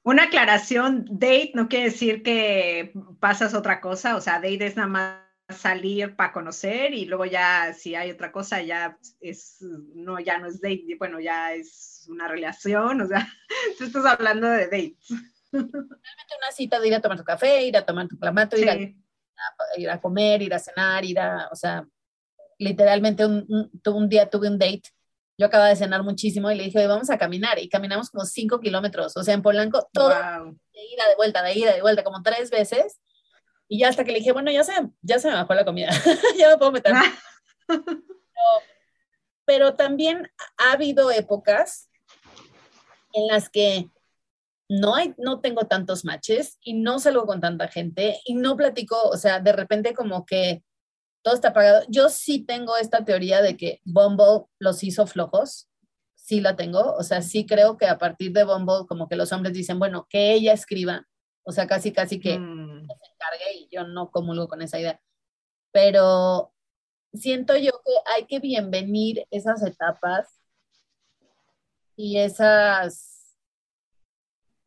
Speaker 2: una aclaración, date no quiere decir que pasas otra cosa, o sea, date es nada más salir para conocer y luego ya si hay otra cosa ya es, no, ya no es date, bueno, ya es una relación, o sea, tú estás hablando de dates.
Speaker 3: Realmente una cita de ir a tomar tu café, ir a tomar tu clamato, ir, a, ir, a, comer, ir a cenar, ir a, o sea, literalmente un, un, día tuve un date, yo acababa de cenar muchísimo y le dije, vamos a caminar, y caminamos como cinco kilómetros, o sea, en Polanco, todo, de ida, de vuelta, de ida, de vuelta, como tres veces, y ya hasta que le dije, bueno, ya se, ya se me bajó la comida, ya me puedo meter. pero, también ha habido épocas en las que no, hay, no tengo tantos matches y no salgo con tanta gente y no platico, o sea, de repente como que todo está apagado. Yo sí tengo esta teoría de que Bumble los hizo flojos, sí la tengo, o sea, sí creo que a partir de Bumble como que los hombres dicen, bueno, que ella escriba, o sea, casi, casi que mm. Se encargue y yo no comulgo con esa idea. Pero siento yo que hay que bienvenir esas etapas y esas,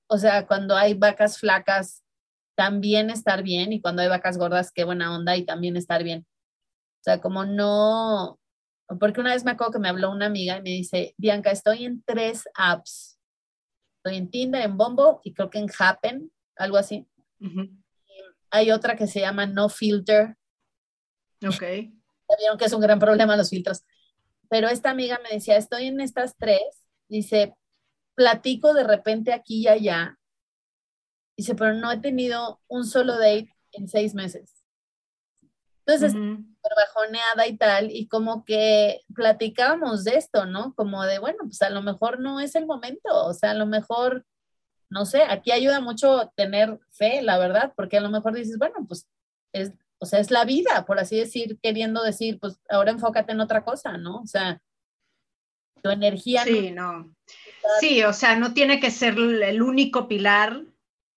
Speaker 3: o sea, cuando hay vacas flacas, también estar bien y cuando hay vacas gordas, qué buena onda y también estar bien. O sea, como no, porque una vez me acuerdo que me habló una amiga y me dice, Bianca, estoy en tres apps. Estoy en Tinder, en Bumble y creo que en Happen algo así. Hay otra que se llama No Filter.
Speaker 2: Ok.
Speaker 3: Ya vieron que es un gran problema los filtros. Pero esta amiga me decía, estoy en estas tres. Dice, platico de repente aquí y allá. Dice, pero no he tenido un solo date en seis meses. Entonces, uh bajoneada y tal, y como que platicábamos de esto, ¿no? Como de, bueno, pues a lo mejor no es el momento, o sea, a lo mejor no sé, aquí ayuda mucho tener fe, la verdad, porque a lo mejor dices, bueno, pues es, o sea, es la vida, por así decir, queriendo decir, pues ahora enfócate en otra cosa, ¿no? O sea, tu energía.
Speaker 2: Sí, no. Sí, o sea, no tiene que ser el único pilar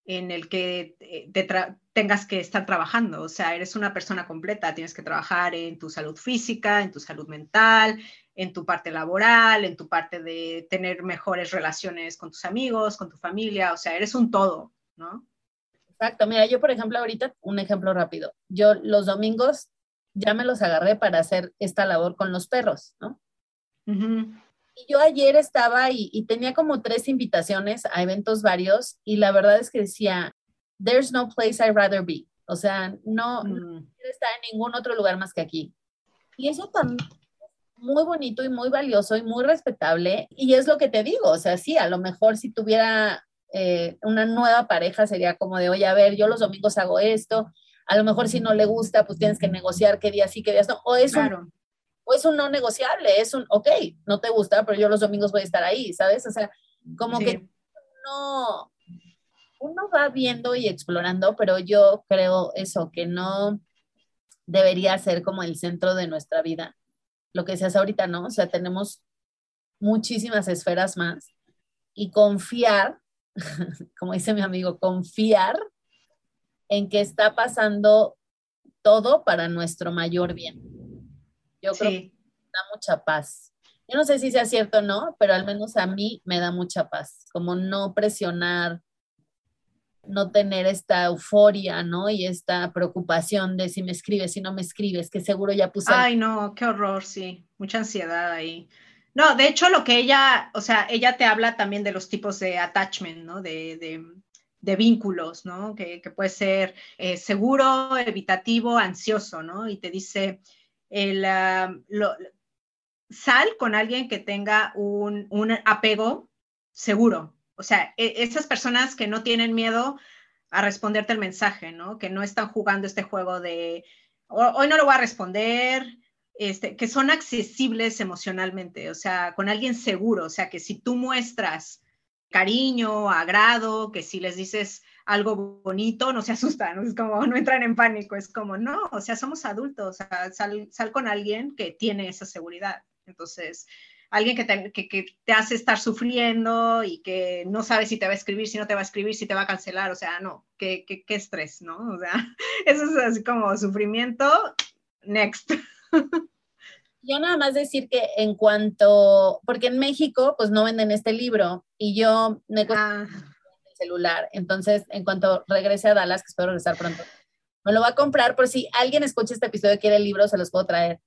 Speaker 2: en el que eh, te tengas que estar trabajando. O sea, eres una persona completa, tienes que trabajar en tu salud física, en tu salud mental, en tu parte laboral, en tu parte de tener mejores relaciones con tus amigos, con tu familia, o sea, eres un todo, ¿no?
Speaker 3: Exacto, mira, yo por ejemplo ahorita, un ejemplo rápido, yo los domingos ya me los agarré para hacer esta labor con los perros, ¿no? Y yo ayer estaba y, y, tenía como tres invitaciones a eventos varios y la verdad es que decía, there's no place I'd rather be. O sea, no, no mm. quiero estar en ningún otro lugar más que aquí. Y eso también muy bonito y muy valioso y muy respetable. Y es lo que te digo, o sea, sí, a lo mejor si tuviera eh, una nueva pareja sería como de, oye, a ver, yo los domingos hago esto, a lo mejor si no le gusta, pues tienes que negociar qué día sí, qué días no, o es, un, o es un no negociable, es un, ok, no te gusta, pero yo los domingos voy a estar ahí, ¿sabes? O sea, como que no, uno va viendo y explorando, pero yo creo eso, que no debería ser como el centro de nuestra vida. Lo que hace ahorita, ¿no? O sea, tenemos muchísimas esferas más y confiar, como dice mi amigo, confiar en que está pasando todo para nuestro mayor bien. Yo creo que da mucha paz. Yo no sé si sea cierto o no, pero al menos a mí me da mucha paz, como no presionar, no tener esta euforia, ¿no? Y esta preocupación de si me escribes, si no me escribes, que seguro ya puse.
Speaker 2: Ay, no, qué horror, sí, mucha ansiedad ahí. No, de hecho, lo que ella, o sea, ella te habla también de los tipos de attachment, ¿no? De, de, de vínculos, ¿no? Que, que puede ser eh, seguro, evitativo, ansioso, ¿no? Y te dice, el, lo, sal con alguien que tenga un, un apego seguro, o sea, e, esas personas que no tienen miedo a responderte el mensaje, ¿no? Que no están jugando este juego de hoy no lo voy a responder, este, que son accesibles emocionalmente, o sea, con alguien seguro, o sea, que si tú muestras cariño, agrado, que si les dices algo bonito, no se asustan, es como, no entran en pánico, es como, no, o sea, somos adultos, o sea, sal, sal con alguien que tiene esa seguridad. Entonces, alguien que te, que, que te, hace estar sufriendo y que no sabe si te va a escribir, si no te va a escribir, si te va a cancelar, o sea, no, qué, qué, qué estrés, ¿no? O sea, eso es así como sufrimiento, next.
Speaker 3: Yo nada más decir que en cuanto, porque en México pues no venden este libro y yo me ah. el celular, entonces en cuanto regrese a Dallas, que espero regresar pronto, me lo va a comprar por si alguien escucha este episodio y quiere el libro, se los puedo traer.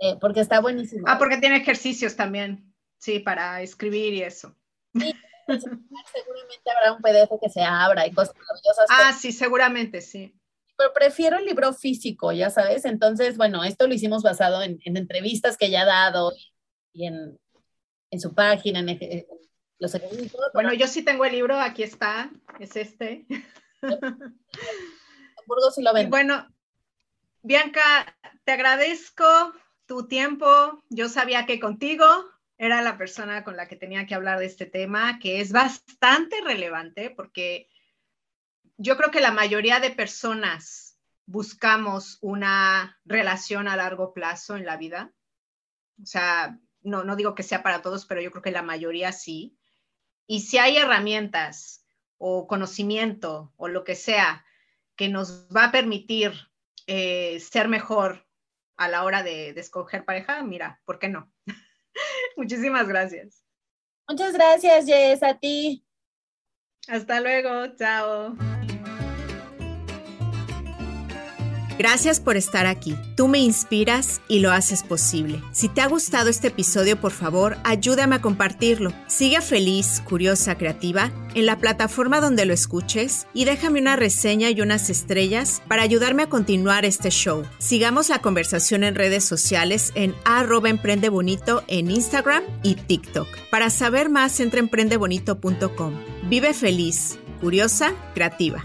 Speaker 3: Eh, porque está buenísimo.
Speaker 2: Ah, porque tiene ejercicios también, sí, para escribir y eso.
Speaker 3: Sí, seguramente habrá un PDF que se abra y cosas maravillosas.
Speaker 2: Ah, sí, seguramente, sí.
Speaker 3: Pero prefiero el libro físico, ya sabes. Entonces, bueno, esto lo hicimos basado en, entrevistas que ya ha dado y en, en su página, en, los ejercicios.
Speaker 2: Bueno, yo sí tengo el libro, aquí está, es este.
Speaker 3: Hamburgo sí lo ven.
Speaker 2: Bueno, Bianca, te agradezco tu tiempo. Yo sabía que contigo era la persona con la que tenía que hablar de este tema, que es bastante relevante porque yo creo que la mayoría de personas buscamos una relación a largo plazo en la vida. O sea, no, no digo que sea para todos, pero yo creo que la mayoría sí. Y si hay herramientas o conocimiento o lo que sea que nos va a permitir eh, ser mejor a la hora de, de escoger pareja, mira, ¿por qué no? Muchísimas gracias.
Speaker 3: Muchas gracias, Jess, a ti.
Speaker 2: Hasta luego, chao.
Speaker 1: Gracias por estar aquí. Tú me inspiras y lo haces posible. Si te ha gustado este episodio, por favor, ayúdame a compartirlo. Sigue feliz, curiosa, creativa en la plataforma donde lo escuches y déjame una reseña y unas estrellas para ayudarme a continuar este show. Sigamos la conversación en redes sociales en arroba en Instagram y TikTok. Para saber más, entra en emprendebonito.com. Vive feliz, curiosa, creativa.